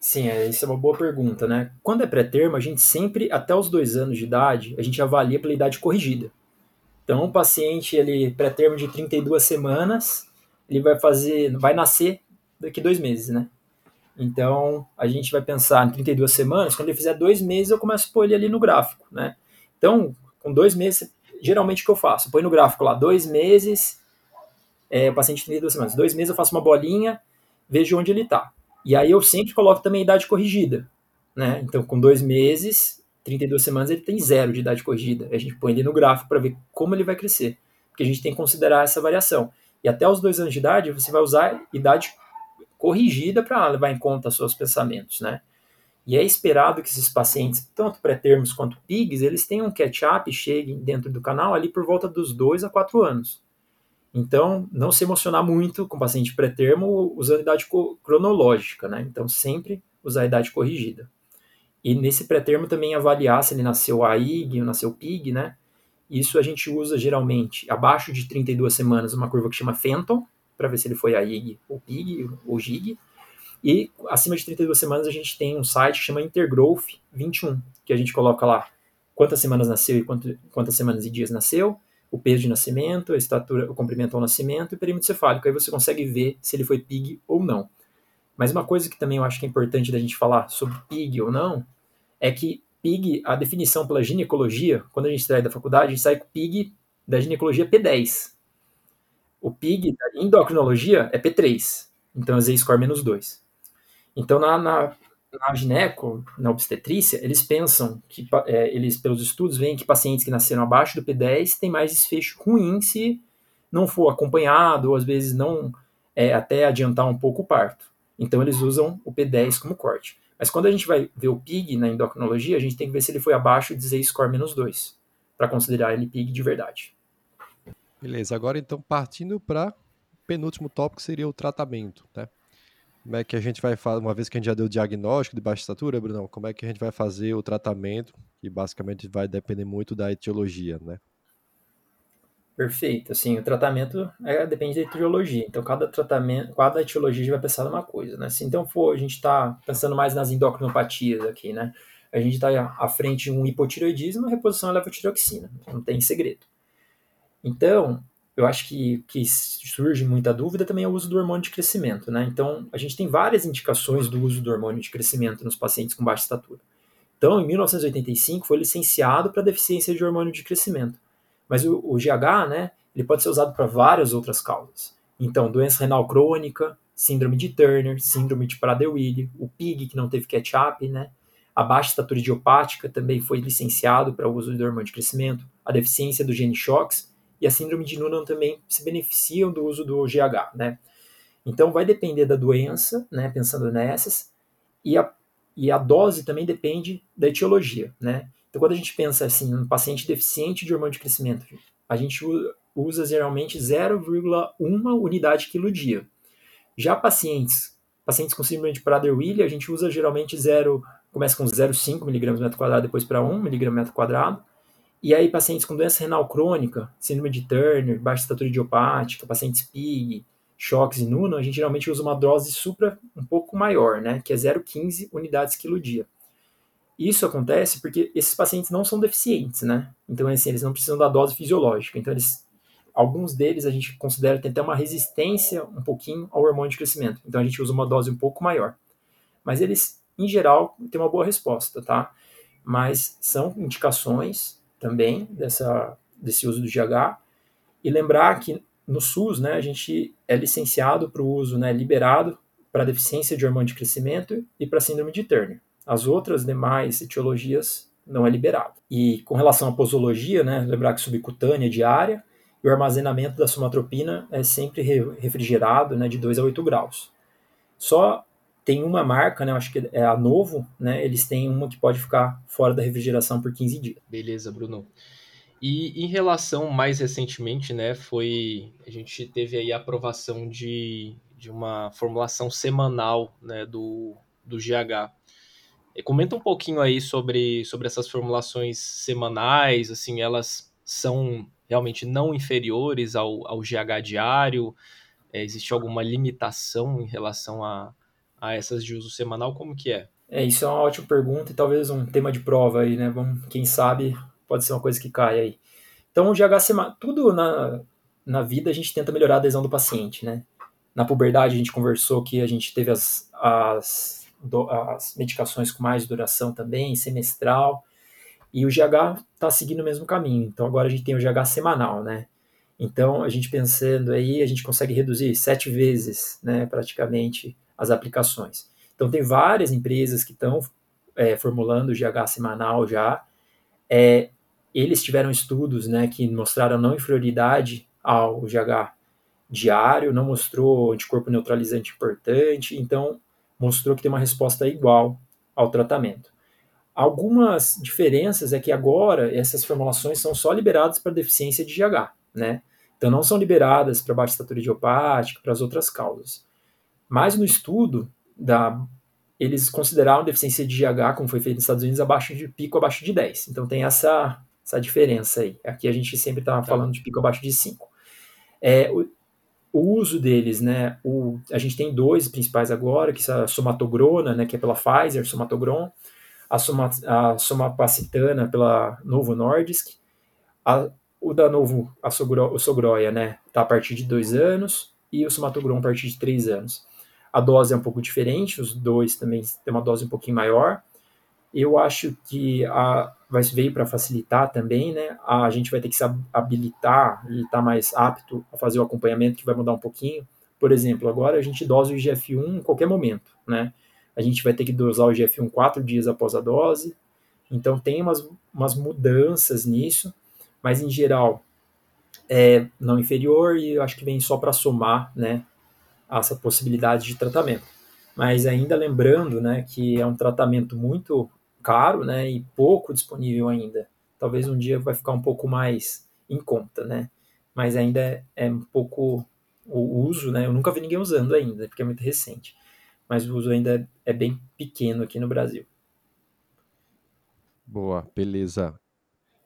Sim, é, isso é uma boa pergunta, né? Quando é pré-termo, a gente sempre, até os dois anos de idade, a gente avalia pela idade corrigida. Então, o paciente, ele pré-termo de 32 semanas, ele vai fazer, vai nascer daqui dois meses, né? Então, a gente vai pensar em 32 semanas, quando ele fizer dois meses, eu começo a pôr ele ali no gráfico, né? Então, com dois meses, geralmente o que eu faço? Ponho no gráfico lá, dois meses, é, o paciente de 32 semanas. Dois meses eu faço uma bolinha, vejo onde ele está. E aí eu sempre coloco também a idade corrigida, né? Então, com dois meses, 32 semanas, ele tem zero de idade corrigida. A gente põe ele no gráfico para ver como ele vai crescer, porque a gente tem que considerar essa variação. E até os dois anos de idade, você vai usar idade corrigida para levar em conta seus pensamentos, né? E é esperado que esses pacientes, tanto pré-termos quanto PIGs, eles tenham um catch-up e cheguem dentro do canal ali por volta dos 2 a 4 anos. Então, não se emocionar muito com paciente pré-termo usando idade cronológica, né? Então, sempre usar a idade corrigida. E nesse pré-termo também avaliar se ele nasceu AIG ou nasceu PIG, né? Isso a gente usa geralmente abaixo de 32 semanas uma curva que chama Fenton, para ver se ele foi AIG ou PIG ou GIG. E acima de 32 semanas a gente tem um site que chama Intergrowth 21, que a gente coloca lá quantas semanas nasceu e quantas semanas e dias nasceu, o peso de nascimento, a estatura, o comprimento ao nascimento e o perímetro cefálico. Aí você consegue ver se ele foi PIG ou não. Mas uma coisa que também eu acho que é importante da gente falar sobre PIG ou não, é que PIG, a definição pela ginecologia, quando a gente sai da faculdade, a gente sai com PIG da ginecologia P10. O PIG da endocrinologia é P3, então é Z-score menos 2. Então, na, na, na gineco, na obstetrícia, eles pensam que, é, eles, pelos estudos, veem que pacientes que nasceram abaixo do P10 têm mais desfecho ruim se não for acompanhado, ou às vezes não é, até adiantar um pouco o parto. Então, eles usam o P10 como corte. Mas quando a gente vai ver o PIG na endocrinologia, a gente tem que ver se ele foi abaixo de Z-score menos 2, para considerar ele PIG de verdade. Beleza, agora então partindo para o penúltimo tópico, seria o tratamento, né? Como é que a gente vai fazer, uma vez que a gente já deu o diagnóstico de baixa estatura, Bruno, como é que a gente vai fazer o tratamento, que basicamente vai depender muito da etiologia, né? Perfeito. Assim, o tratamento é, depende da etiologia. Então, cada tratamento, cada etiologia vai pensar numa coisa, né? Se então for, a gente está pensando mais nas endocrinopatias aqui, né? A gente está à frente de um hipotireoidismo, reposição é levotiroxina. Não tem segredo. Então, eu acho que que surge muita dúvida também é o uso do hormônio de crescimento, né? Então, a gente tem várias indicações do uso do hormônio de crescimento nos pacientes com baixa estatura. Então, em 1985 foi licenciado para deficiência de hormônio de crescimento. Mas o, o GH, né, ele pode ser usado para várias outras causas. Então, doença renal crônica, síndrome de Turner, síndrome de Prader-Willi, o PIG que não teve catch-up, né? A baixa estatura idiopática também foi licenciado para o uso do hormônio de crescimento. A deficiência do gene SHOX e a síndrome de Noonan também se beneficiam do uso do GH, né? Então vai depender da doença, né, pensando nessas, e a, e a dose também depende da etiologia, né? Então quando a gente pensa assim, um paciente deficiente de hormônio de crescimento, a gente usa geralmente 0,1 unidade quilo dia. Já pacientes, pacientes com síndrome de Prader-Willi, a gente usa geralmente 0, começa com 0,5 mg metro quadrado, depois para 1 mg metro quadrado, e aí, pacientes com doença renal crônica, síndrome de Turner, baixa estatura idiopática, pacientes PIG, choques e Noonan, a gente geralmente usa uma dose supra um pouco maior, né, que é 0,15 unidades quilo dia. Isso acontece porque esses pacientes não são deficientes, né? Então, assim, eles não precisam da dose fisiológica. Então, eles, alguns deles a gente considera ter até uma resistência um pouquinho ao hormônio de crescimento. Então, a gente usa uma dose um pouco maior. Mas eles, em geral, têm uma boa resposta, tá? Mas são indicações também dessa, desse uso do GH. E lembrar que no SUS, né, a gente é licenciado para o uso, né, liberado para deficiência de hormônio de crescimento e para síndrome de Turner. As outras demais etiologias não é liberado. E com relação à posologia, né, lembrar que subcutânea diária e o armazenamento da somatropina é sempre refrigerado, né, de 2 a 8 graus. Só tem uma marca, né, acho que é a Novo, né, eles têm uma que pode ficar fora da refrigeração por 15 dias. Beleza, Bruno. E em relação mais recentemente, né, foi a gente teve aí a aprovação de, de uma formulação semanal, né, do, do GH. E comenta um pouquinho aí sobre, sobre essas formulações semanais, assim, elas são realmente não inferiores ao, ao GH diário? É, existe alguma limitação em relação a, a essas de uso semanal? Como que é? É, isso é uma ótima pergunta e talvez um tema de prova aí, né? Vamos, quem sabe pode ser uma coisa que cai aí. Então, o GH semanal, tudo na, na vida a gente tenta melhorar a adesão do paciente, né? Na puberdade a gente conversou que a gente teve as, as, as medicações com mais duração também, semestral, e o GH está seguindo o mesmo caminho. Então, agora a gente tem o GH semanal, né? Então, a gente pensando aí, a gente consegue reduzir sete vezes, né, praticamente, as aplicações. Então, tem várias empresas que estão é, formulando GH semanal já. É, eles tiveram estudos né, que mostraram não inferioridade ao GH diário, não mostrou anticorpo neutralizante importante, então mostrou que tem uma resposta igual ao tratamento. Algumas diferenças é que agora essas formulações são só liberadas para deficiência de GH, né? Então não são liberadas para baixa estatura idiopática, para as outras causas. Mas no estudo da eles consideraram deficiência de GH, como foi feito nos Estados Unidos, abaixo de pico abaixo de 10. Então tem essa essa diferença aí. Aqui a gente sempre está tá. falando de pico abaixo de 5. É, o, o, uso deles, né? O, a gente tem dois principais agora, que são a somatogrona, né, que é pela Pfizer, somatogron, a, soma, a somapacitana pela Novo Nordisk, a, o da Novo, a Sogro, o Sogroia, né, tá a partir de dois anos, e o somatogron a partir de três anos. A dose é um pouco diferente, os dois também têm uma dose um pouquinho maior, eu acho que a, vai veio para facilitar também, né? A gente vai ter que se habilitar e estar tá mais apto a fazer o acompanhamento, que vai mudar um pouquinho. Por exemplo, agora a gente dosa o IGF-1 em qualquer momento, né? A gente vai ter que dosar o IGF-1 quatro dias após a dose. Então tem umas, umas mudanças nisso, mas em geral é não inferior e acho que vem só para somar, né? Essa possibilidade de tratamento. Mas ainda lembrando, né, que é um tratamento muito caro, né, e pouco disponível ainda. Talvez um dia vai ficar um pouco mais em conta, né? Mas ainda é, é um pouco o uso, né? Eu nunca vi ninguém usando ainda, porque é muito recente. Mas o uso ainda é, é bem pequeno aqui no Brasil. Boa, beleza.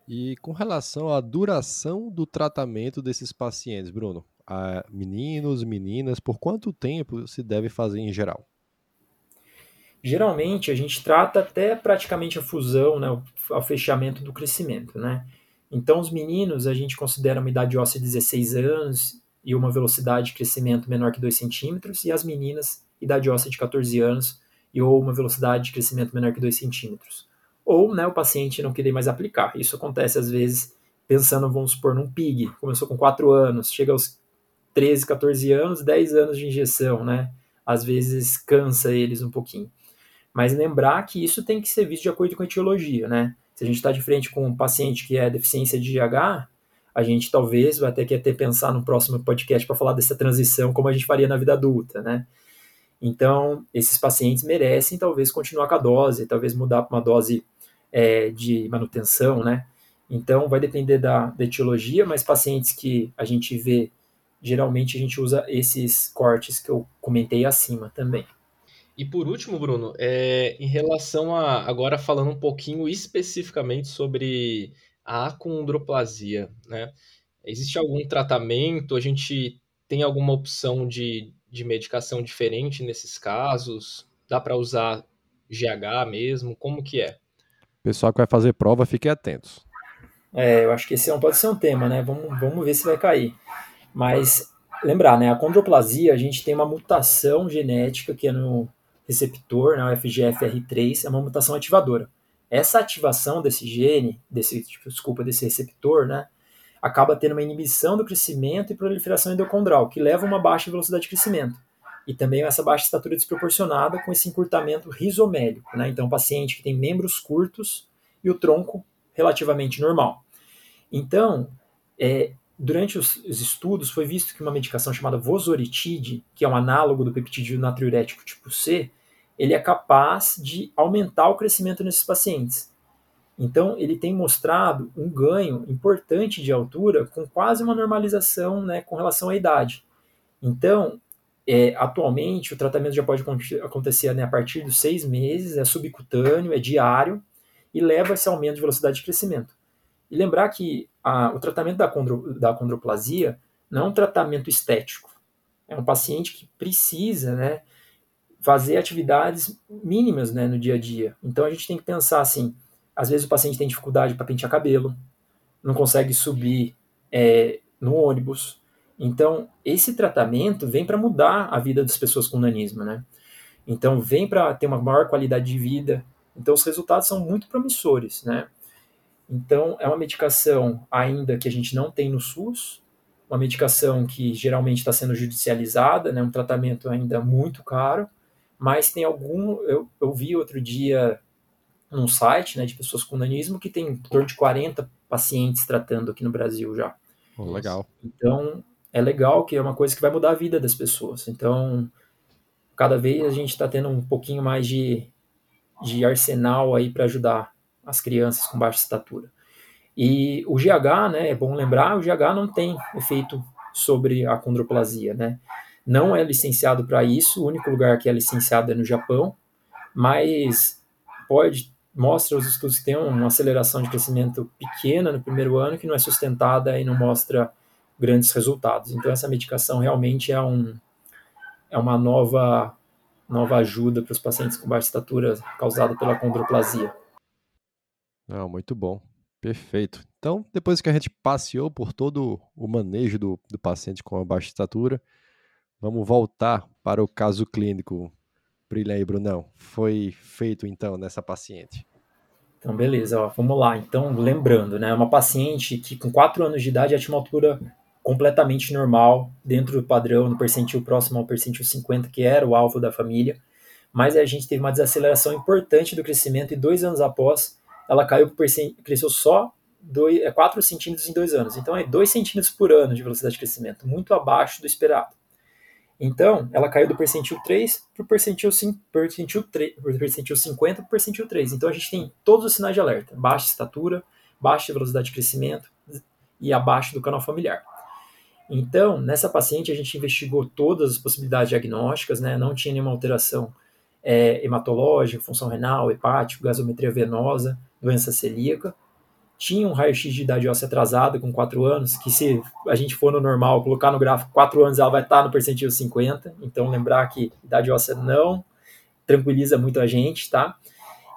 E com relação à duração do tratamento desses pacientes, Bruno, a meninos, meninas, por quanto tempo se deve fazer em geral? geralmente a gente trata até praticamente a fusão, né, o, fechamento do crescimento, né? Então os meninos a gente considera uma idade óssea de 16 anos e uma velocidade de crescimento menor que 2 centímetros, e as meninas idade óssea de 14 anos e ou uma velocidade de crescimento menor que 2 centímetros. Ou né, o paciente não querer mais aplicar. Isso acontece às vezes pensando, vamos supor, num PIG, começou com 4 anos, chega aos 13, 14 anos, 10 anos de injeção, né? Às vezes cansa eles um pouquinho. Mas lembrar que isso tem que ser visto de acordo com a etiologia, né? Se a gente está de frente com um paciente que é deficiência de GH, a gente talvez vai ter que até pensar no próximo podcast para falar dessa transição, como a gente faria na vida adulta, né? Então, esses pacientes merecem talvez continuar com a dose, talvez mudar para uma dose é, de manutenção, né? Então, vai depender da, da etiologia, mas pacientes que a gente vê, geralmente a gente usa esses cortes que eu comentei acima também. E por último, Bruno, é, em relação a agora falando um pouquinho especificamente sobre a acondroplasia, né? Existe algum tratamento? A gente tem alguma opção de, de medicação diferente nesses casos? Dá para usar GH mesmo? Como que é? Pessoal que vai fazer prova, fiquem atentos. É, eu acho que esse não pode ser um tema, né? Vamos, vamos ver se vai cair. Mas lembrar, né? A condroplasia, a gente tem uma mutação genética que é no receptor, né, o FGFR3, é uma mutação ativadora. Essa ativação desse gene, desse, tipo, desculpa, desse receptor, né, acaba tendo uma inibição do crescimento e proliferação endocondral, que leva a uma baixa velocidade de crescimento. e também essa baixa estatura desproporcionada com esse encurtamento rizomélico, né? Então, paciente que tem membros curtos e o tronco relativamente normal. Então, é, durante os, os, estudos foi visto que uma medicação chamada vosoritide, que é um análogo do peptídeo natriurético tipo C, ele é capaz de aumentar o crescimento nesses pacientes. Então, ele tem mostrado um ganho importante de altura com quase uma normalização né, com relação à idade. Então, é, atualmente, o tratamento já pode acontecer né, a partir dos seis meses, é subcutâneo, é diário e leva esse aumento de velocidade de crescimento. E lembrar que a, o tratamento da, condro, da condroplasia não é um tratamento estético. É um paciente que precisa né, fazer atividades mínimas né, no dia a dia. Então a gente tem que pensar assim: às vezes o paciente tem dificuldade para pentear cabelo, não consegue subir é, no ônibus, então, esse tratamento vem para mudar a vida das pessoas com nanismo, né? Então, vem para ter uma maior qualidade de vida. Então, os resultados são muito promissores, né? Então, é uma medicação ainda que a gente não tem no SUS, uma medicação que geralmente está sendo judicializada, né? Um tratamento ainda muito caro, mas tem algum... Eu, eu vi outro dia num site né, de pessoas com nanismo que tem em torno de 40 pacientes tratando aqui no Brasil já. Oh, legal. Então, é legal, que é uma coisa que vai mudar a vida das pessoas. Então, cada vez a gente está tendo um pouquinho mais de, de arsenal aí para ajudar as crianças com baixa estatura. E o GH, né, é bom lembrar, o GH não tem efeito sobre a condroplasia, né? Não é licenciado para isso, o único lugar que é licenciado é no Japão, mas pode mostra os estudos que tem uma aceleração de crescimento pequena no primeiro ano que não é sustentada e não mostra grandes resultados. Então essa medicação realmente é um é uma nova nova ajuda para os pacientes com baixa estatura causada pela condroplasia. Não, muito bom. Perfeito. Então, depois que a gente passeou por todo o manejo do, do paciente com a baixa estatura, vamos voltar para o caso clínico. Brilha aí, Brunão. Foi feito então nessa paciente. Então, beleza, ó, vamos lá. Então, lembrando, né, uma paciente que com 4 anos de idade já tinha uma altura completamente normal, dentro do padrão, no percentil próximo ao percentil 50, que era o alvo da família, mas a gente teve uma desaceleração importante do crescimento e dois anos após, ela caiu cresceu só 4 é, centímetros em dois anos. Então é 2 centímetros por ano de velocidade de crescimento, muito abaixo do esperado. Então, ela caiu do percentil 3 para o percentil, percentil, 3, percentil 50 para o percentil 3. Então, a gente tem todos os sinais de alerta: baixa estatura, baixa velocidade de crescimento e abaixo do canal familiar. Então, nessa paciente, a gente investigou todas as possibilidades diagnósticas, né? não tinha nenhuma alteração é, hematológica, função renal, hepático, gasometria venosa, doença celíaca. Tinha um raio-x de idade óssea atrasada com 4 anos, que se a gente for no normal, colocar no gráfico 4 anos, ela vai estar no percentil 50. Então, lembrar que idade óssea não tranquiliza muito a gente, tá?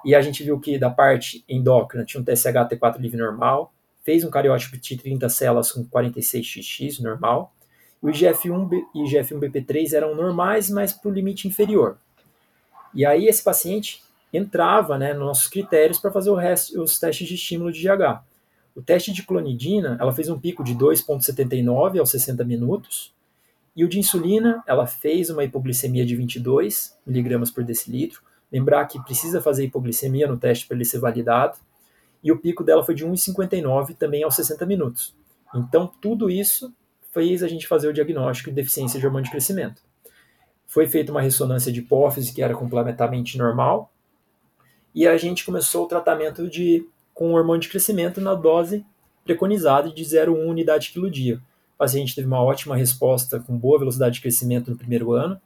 E a gente viu que da parte endócrina tinha um TSH-T4 livre normal, fez um cariótipo de 30 células com 46xx, normal. O IGF-1 e IGF-1BP3 eram normais, mas para o limite inferior. E aí esse paciente entrava né, nos nossos critérios para fazer resto, os testes de estímulo de GH. O teste de clonidina, ela fez um pico de 2,79 aos 60 minutos, e o de insulina, ela fez uma hipoglicemia de 22 miligramas por decilitro. Lembrar que precisa fazer hipoglicemia no teste para ele ser validado e o pico dela foi de 1,59 também aos 60 minutos. Então, tudo isso fez a gente fazer o diagnóstico de deficiência de hormônio de crescimento. Foi feita uma ressonância de hipófise que era completamente normal, e a gente começou o tratamento de com hormônio de crescimento na dose preconizada de 0,1 unidade quilo dia. O paciente teve uma ótima resposta com boa velocidade de crescimento no primeiro ano,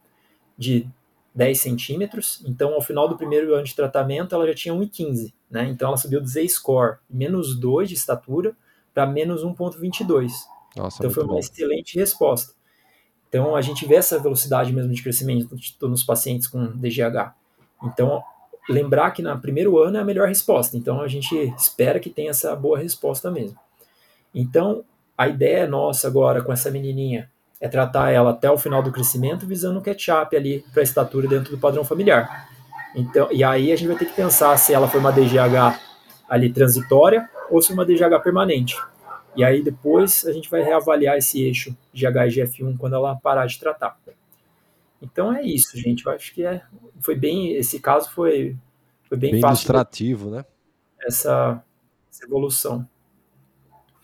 de 10 centímetros. Então, ao final do primeiro ano de tratamento, ela já tinha 1,15. Né? Então, ela subiu do Z-score menos 2 de estatura para menos 1,22. Então, foi uma bom. excelente resposta. Então, a gente vê essa velocidade mesmo de crescimento nos pacientes com DGH. Então, lembrar que no primeiro ano é a melhor resposta. Então, a gente espera que tenha essa boa resposta mesmo. Então, a ideia nossa agora com essa menininha é tratar ela até o final do crescimento, visando um catch-up ali para a estatura dentro do padrão familiar. Então, e aí a gente vai ter que pensar se ela foi uma DGH ali transitória ou se uma DGH permanente. E aí depois a gente vai reavaliar esse eixo GH e GF1 quando ela parar de tratar. Então é isso, gente. Eu acho que é, foi bem. Esse caso foi, foi bem, bem fácil. ilustrativo, né? Essa, essa evolução.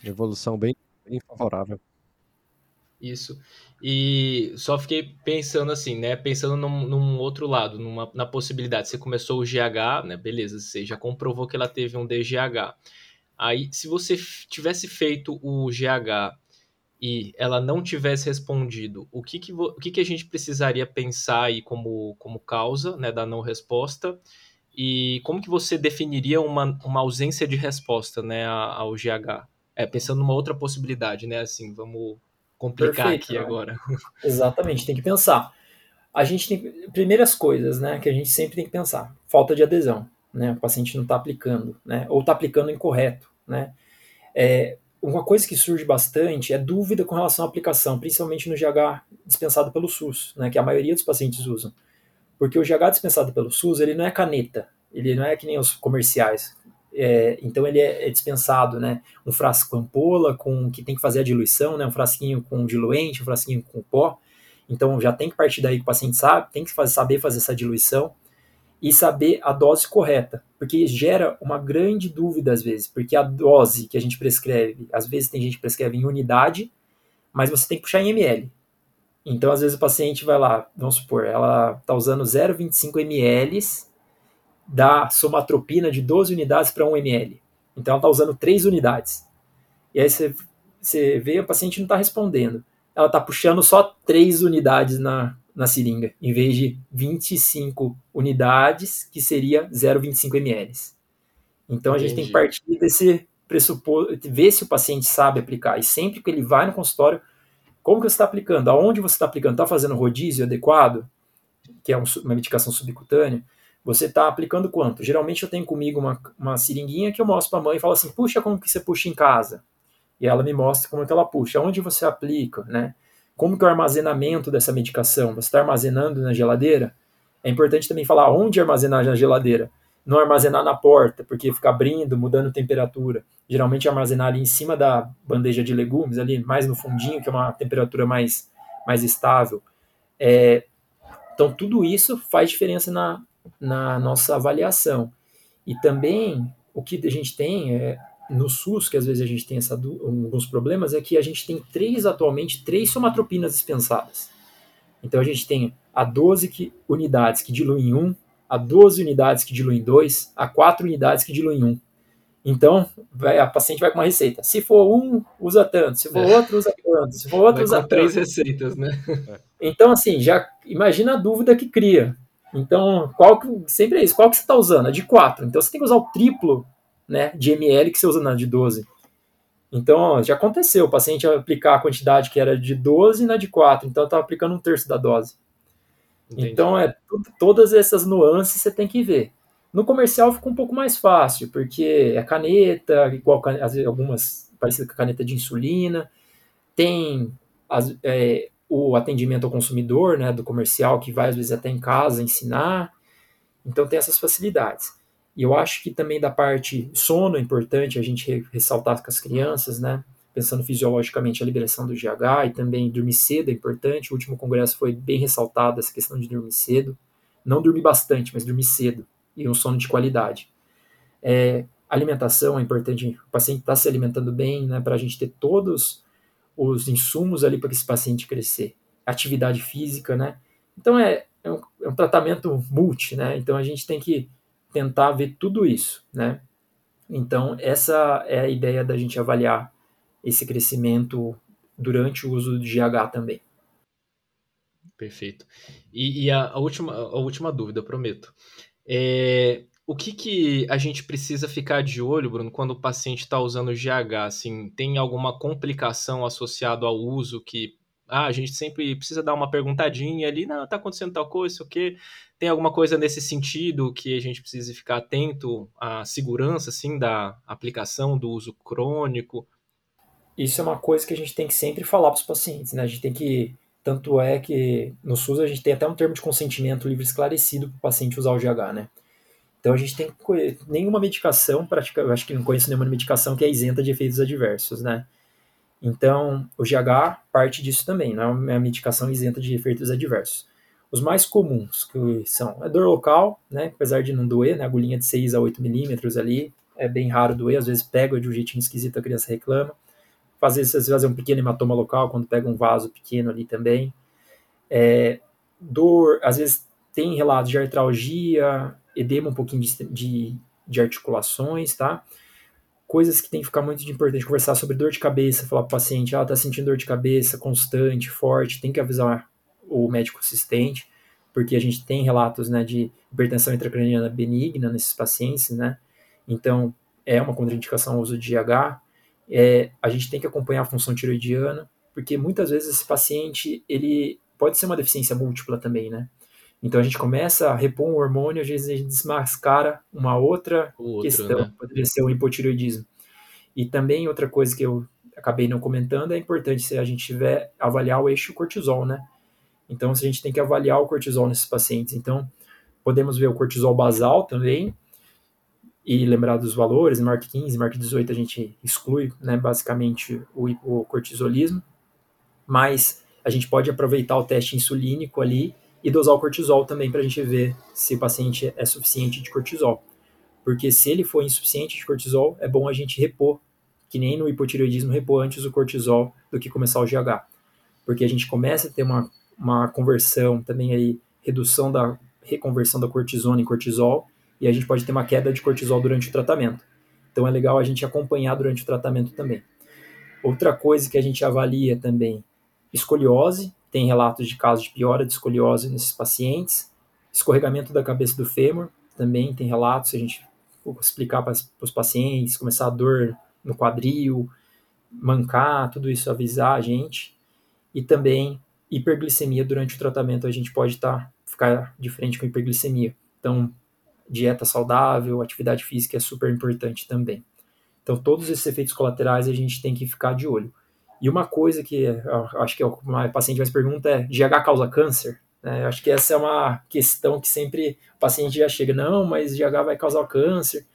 Evolução bem, bem favorável. Isso. E só fiquei pensando assim, né? Pensando num, num outro lado, numa, na possibilidade. Você começou o GH, né? Beleza, você já comprovou que ela teve um DGH. Aí, se você tivesse feito o GH e ela não tivesse respondido, o que, que, o que, que a gente precisaria pensar aí como, como causa né, da não resposta? E como que você definiria uma, uma ausência de resposta né, ao GH? É, pensando numa outra possibilidade, né? Assim, vamos complicar Perfeito, aqui né? agora. (laughs) Exatamente, tem que pensar. A gente tem primeiras coisas, né, que a gente sempre tem que pensar. Falta de adesão, né? O paciente não está aplicando, né? Ou está aplicando incorreto, né? É, uma coisa que surge bastante é dúvida com relação à aplicação, principalmente no GH dispensado pelo SUS, né, que a maioria dos pacientes usam. Porque o GH dispensado pelo SUS, ele não é caneta, ele não é que nem os comerciais. É, então ele é, é, dispensado, né, um frasco ampola com que tem que fazer a diluição, né, um frasquinho com diluente, um frasquinho com pó. Então já tem que partir daí que o paciente sabe, tem que fazer, saber fazer essa diluição e saber a dose correta, porque gera uma grande dúvida às vezes, porque a dose que a gente prescreve, às vezes tem gente que prescreve em unidade, mas você tem que puxar em ml. Então, às vezes o paciente vai lá, vamos supor, ela está usando 0,25 ml da somatropina de 12 unidades para 1 ml. Então, ela está usando 3 unidades. E aí você, você vê, o paciente não está respondendo. Ela está puxando só 3 unidades na, na seringa, em vez de 25 unidades, que seria 0,25 ml. Então Entendi. a gente tem que partir desse pressuposto, ver se o paciente sabe aplicar. E sempre que ele vai no consultório, como que você está aplicando? Aonde você está aplicando? Está fazendo rodízio adequado? Que é uma medicação subcutânea. Você está aplicando quanto? Geralmente eu tenho comigo uma, uma seringuinha que eu mostro para a mãe e falo assim, puxa como que você puxa em casa. E ela me mostra como é que ela puxa, onde você aplica, né? Como que é o armazenamento dessa medicação? Você está armazenando na geladeira? É importante também falar onde armazenar na geladeira. Não armazenar na porta, porque fica abrindo, mudando temperatura. Geralmente armazenar ali em cima da bandeja de legumes, ali mais no fundinho, que é uma temperatura mais, mais estável. É, então, tudo isso faz diferença na, na nossa avaliação. E também, o que a gente tem é no SUS, que às vezes a gente tem essa, alguns problemas, é que a gente tem três, atualmente, três somatropinas dispensadas. Então a gente tem a 12 que, unidades que diluem 1, a 12 unidades que diluem 2, a 4 unidades que diluem 1. Então, vai, a paciente vai com uma receita. Se for um, usa tanto. Se for é. outro, usa tanto. Se for outro, vai usa com três receitas, né? Então, assim, já imagina a dúvida que cria. Então, qual que, sempre é isso. Qual que você está usando? A de 4. Então, você tem que usar o triplo né, de ml que você usa na de 12. Então, ó, já aconteceu, o paciente aplicar a quantidade que era de 12 na de 4, então estava aplicando um terço da dose. Entendi. Então, é todas essas nuances você tem que ver. No comercial fica um pouco mais fácil, porque é caneta, igual algumas parecidas com a caneta de insulina, tem as, é, o atendimento ao consumidor, né, do comercial, que vai às vezes até em casa ensinar, então tem essas facilidades. E eu acho que também da parte sono é importante a gente ressaltar com as crianças, né? Pensando fisiologicamente a liberação do GH e também dormir cedo é importante. O último congresso foi bem ressaltado essa questão de dormir cedo. Não dormir bastante, mas dormir cedo e um sono de qualidade. É, alimentação é importante, o paciente está se alimentando bem, né? Para a gente ter todos os insumos ali para esse paciente crescer. Atividade física, né? Então é, é um, é um tratamento multi, né? Então a gente tem que tentar ver tudo isso, né? Então, essa é a ideia da gente avaliar esse crescimento durante o uso do GH também. Perfeito. E, e a, a, última, a última dúvida, prometo. É, o que, que a gente precisa ficar de olho, Bruno, quando o paciente está usando GH? Assim, tem alguma complicação associada ao uso que ah, a gente sempre precisa dar uma perguntadinha ali, não, tá acontecendo tal coisa, isso o quê? Tem alguma coisa nesse sentido que a gente precisa ficar atento à segurança, assim, da aplicação, do uso crônico? Isso é uma coisa que a gente tem que sempre falar para os pacientes, né? A gente tem que, tanto é que no SUS a gente tem até um termo de consentimento livre esclarecido para o paciente usar o GH, né? Então a gente tem que nenhuma medicação, praticamente, eu acho que não conheço nenhuma medicação que é isenta de efeitos adversos, né? Então, o GH parte disso também, não é uma medicação isenta de efeitos adversos. Os mais comuns que são a dor local, né, apesar de não doer, né, agulhinha de 6 a 8 milímetros ali, é bem raro doer, às vezes pega de um jeitinho esquisito, a criança reclama. Fazer, fazer um pequeno hematoma local, quando pega um vaso pequeno ali também. É, dor, às vezes tem relatos de artralgia, edema um pouquinho de, de, de articulações, tá? Coisas que tem que ficar muito de importante conversar sobre dor de cabeça, falar para o paciente, ah, tá sentindo dor de cabeça constante, forte, tem que avisar o médico assistente, porque a gente tem relatos, né, de hipertensão intracraniana benigna nesses pacientes, né? Então, é uma contraindicação ao uso de GH. É, a gente tem que acompanhar a função tiroidiana, porque muitas vezes esse paciente, ele pode ser uma deficiência múltipla também, né? Então a gente começa a repor um hormônio, às vezes a gente desmascara uma outra Outro, questão, né? poderia ser o hipotireoidismo. E também outra coisa que eu acabei não comentando, é importante se a gente tiver avaliar o eixo cortisol, né? Então se a gente tem que avaliar o cortisol nesses pacientes. Então podemos ver o cortisol basal também, e lembrar dos valores, Mark 15, Mark 18 a gente exclui, né, basicamente o, o cortisolismo, mas a gente pode aproveitar o teste insulínico ali e dosar o cortisol também para a gente ver se o paciente é suficiente de cortisol. Porque se ele for insuficiente de cortisol, é bom a gente repor, que nem no hipotireoidismo, repor antes o cortisol do que começar o GH. Porque a gente começa a ter uma, uma conversão também aí, redução da reconversão da cortisona em cortisol, e a gente pode ter uma queda de cortisol durante o tratamento. Então é legal a gente acompanhar durante o tratamento também. Outra coisa que a gente avalia também, escoliose, tem relatos de casos de piora de escoliose nesses pacientes. Escorregamento da cabeça do fêmur, também tem relatos, a gente explicar para os pacientes, começar a dor no quadril, mancar, tudo isso avisar a gente. E também hiperglicemia durante o tratamento, a gente pode tá, ficar de frente com hiperglicemia. Então, dieta saudável, atividade física é super importante também. Então, todos esses efeitos colaterais a gente tem que ficar de olho. E uma coisa que acho que é uma paciente mais pergunta é: GH causa câncer? Né? Acho que essa é uma questão que sempre o paciente já chega: não, mas GH vai causar câncer.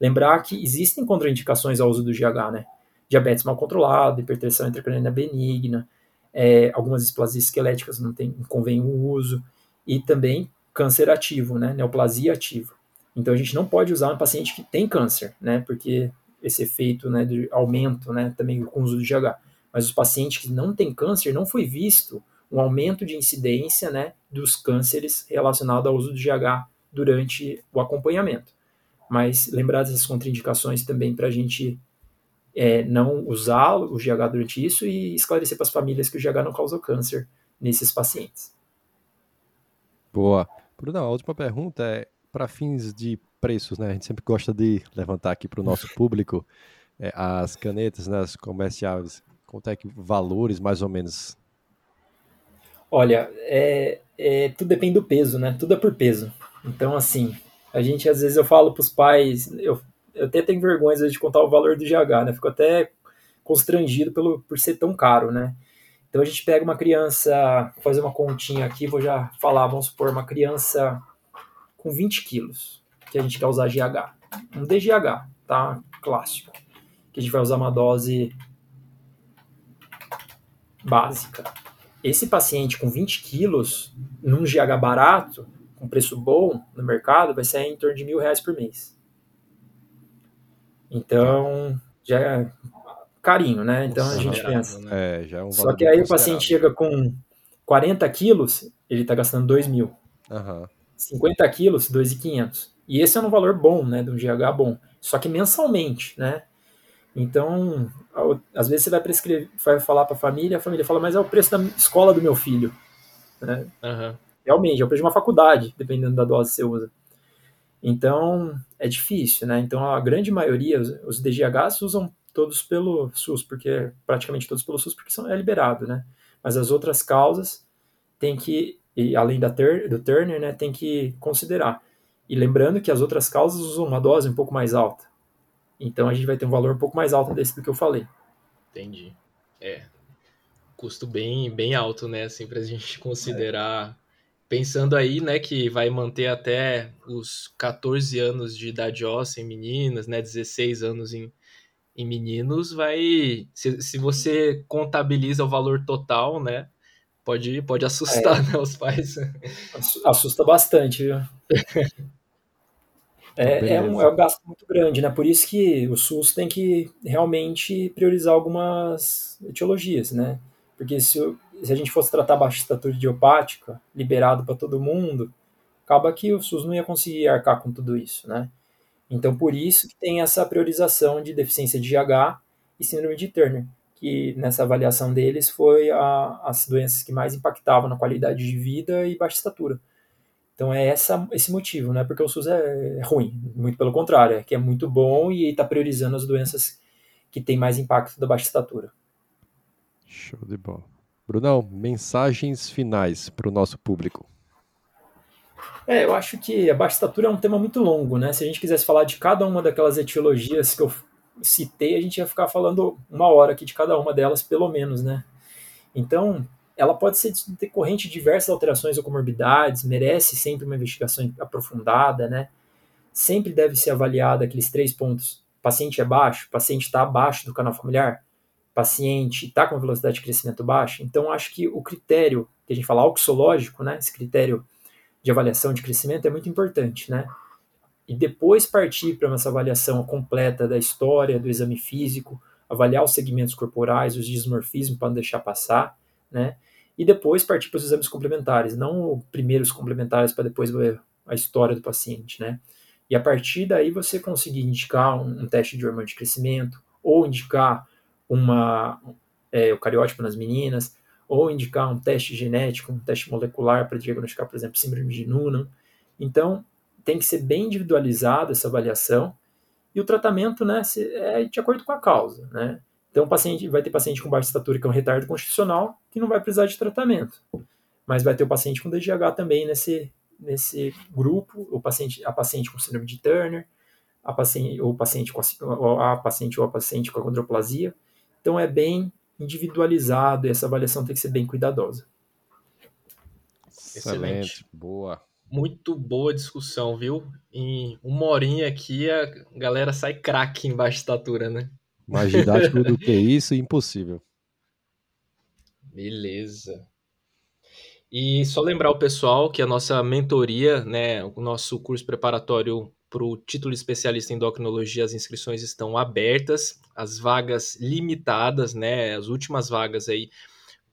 Lembrar que existem contraindicações ao uso do GH, né? Diabetes mal controlado, hipertensão intracraniana benigna, é, algumas displasias esqueléticas não tem, convém o uso, e também câncer ativo, né? Neoplasia ativa. Então a gente não pode usar um paciente que tem câncer, né? Porque esse efeito né, de aumento né, também com o uso do GH. Mas os pacientes que não têm câncer não foi visto um aumento de incidência né, dos cânceres relacionado ao uso do GH durante o acompanhamento. Mas lembrar dessas contraindicações também para a gente é, não usar o GH durante isso e esclarecer para as famílias que o GH não causa câncer nesses pacientes. Boa. Bruna, a última pergunta é para fins de preços, né? A gente sempre gosta de levantar aqui para o nosso público é, as canetas, né, as comerciais, quanto é que valores mais ou menos? Olha, é, é, tudo depende do peso, né? Tudo é por peso. Então, assim, a gente às vezes eu falo para os pais, eu, eu até tenho vergonha vezes, de contar o valor do GH, né? Fico até constrangido pelo, por ser tão caro, né? Então a gente pega uma criança, fazer uma continha aqui, vou já falar, vamos supor, uma criança com 20 quilos, que a gente quer usar GH. Um DGH, tá? Clássico. Que a gente vai usar uma dose básica. Esse paciente com 20 quilos, num GH barato, com preço bom no mercado, vai ser em torno de mil reais por mês. Então, já é carinho, né? Então Nossa, a gente pensa. Né? É, já é um Só que aí o paciente chega com 40 quilos, ele está gastando 2 mil. Uhum. 50 quilos, 2.500. E esse é um valor bom, né? De um GH bom. Só que mensalmente, né? Então, às vezes você vai prescrever, vai falar para a família, a família fala, mas é o preço da escola do meu filho. Né? Uhum. Realmente, é o preço de uma faculdade, dependendo da dose que você usa. Então, é difícil, né? Então, a grande maioria, os DGHs usam todos pelo SUS, porque praticamente todos pelo SUS, porque são, é liberado, né? Mas as outras causas tem que, além da ter, do Turner, né, tem que considerar. E lembrando que as outras causas usam uma dose um pouco mais alta. Então a gente vai ter um valor um pouco mais alto desse do que eu falei. Entendi. É. Custo bem, bem alto, né? Assim, pra gente (laughs) considerar. É. Pensando aí, né, que vai manter até os 14 anos de idade óssea em meninas, né? 16 anos em, em meninos vai. Se, se você contabiliza o valor total, né? pode, pode assustar é. (laughs) né, os pais. Assusta bastante, viu? (laughs) É, é, um, é um gasto muito grande, né? Por isso que o SUS tem que realmente priorizar algumas etiologias, né? Porque se, se a gente fosse tratar baixa estatura idiopática, liberado para todo mundo, acaba que o SUS não ia conseguir arcar com tudo isso, né? Então, por isso que tem essa priorização de deficiência de GH e síndrome de Turner, que nessa avaliação deles foi a, as doenças que mais impactavam na qualidade de vida e baixa estatura. Então é essa, esse motivo, não é porque o SUS é, é ruim, muito pelo contrário, é que é muito bom e está priorizando as doenças que têm mais impacto da baixa estatura. Show de bola. Brunão, mensagens finais para o nosso público. É, eu acho que a baixa estatura é um tema muito longo, né? Se a gente quisesse falar de cada uma daquelas etiologias que eu citei, a gente ia ficar falando uma hora aqui de cada uma delas, pelo menos, né? Então, ela pode ser decorrente de diversas alterações ou comorbidades, merece sempre uma investigação aprofundada, né? Sempre deve ser avaliada aqueles três pontos. Paciente é baixo, paciente está abaixo do canal familiar, paciente está com velocidade de crescimento baixa. Então, acho que o critério que a gente fala auxológico, né? Esse critério de avaliação de crescimento é muito importante, né? E depois partir para essa avaliação completa da história, do exame físico, avaliar os segmentos corporais, os dismorfismos para não deixar passar, né? E depois partir para os exames complementares, não primeiros complementares para depois ver a história do paciente, né? E a partir daí você conseguir indicar um, um teste de hormônio de crescimento, ou indicar uma é, cariótipo nas meninas, ou indicar um teste genético, um teste molecular para diagnosticar, por exemplo, síndrome de Noonan. Então, tem que ser bem individualizada essa avaliação, e o tratamento né, é de acordo com a causa, né? Então, paciente vai ter paciente com baixa estatura que é um retardo constitucional que não vai precisar de tratamento. Mas vai ter o paciente com DGH também nesse, nesse grupo, o paciente, a paciente com síndrome de Turner, a paciente, ou paciente com a, a paciente ou a paciente com a condroplasia. Então, é bem individualizado e essa avaliação tem que ser bem cuidadosa. Excelente, boa. Muito boa discussão, viu? Em uma horinha aqui a galera sai craque em baixa estatura, né? Mais didático do que isso, impossível. Beleza. E só lembrar o pessoal que a nossa mentoria, né, o nosso curso preparatório para o título de especialista em endocrinologia, as inscrições estão abertas, as vagas limitadas, né, as últimas vagas aí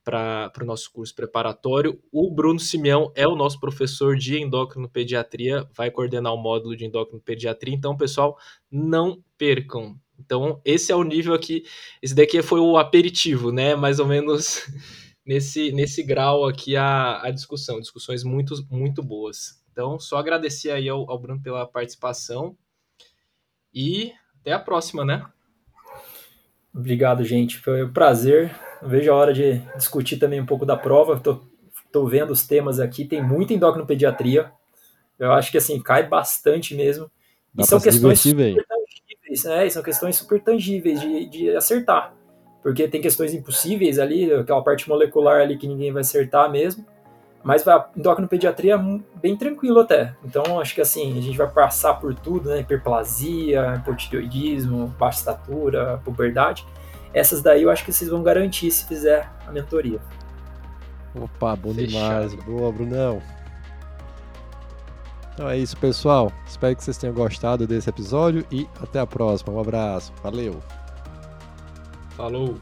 para o nosso curso preparatório. O Bruno Simeão é o nosso professor de endocrinopediatria, vai coordenar o módulo de endocrinopediatria. Então, pessoal, não percam. Então, esse é o nível aqui. Esse daqui foi o aperitivo, né? Mais ou menos (laughs) nesse, nesse grau aqui a, a discussão. Discussões muito, muito boas. Então, só agradecer aí ao, ao Bruno pela participação. E até a próxima, né? Obrigado, gente. Foi um prazer. Vejo a hora de discutir também um pouco da prova. Estou vendo os temas aqui. Tem muita endocrinopediatria. Eu acho que assim, cai bastante mesmo. E Dá são questões super né? são questões super tangíveis de, de acertar. Porque tem questões impossíveis ali, aquela parte molecular ali que ninguém vai acertar mesmo. Mas vai, endocrinopediatria é bem tranquilo até. Então, acho que assim, a gente vai passar por tudo, né? Hiperplasia, hipotireoidismo, baixa estatura, puberdade. Essas daí eu acho que vocês vão garantir se fizer a mentoria. Opa, bom Fechado. demais. Boa, Brunão. Então é isso, pessoal. Espero que vocês tenham gostado desse episódio e até a próxima. Um abraço. Valeu. Falou.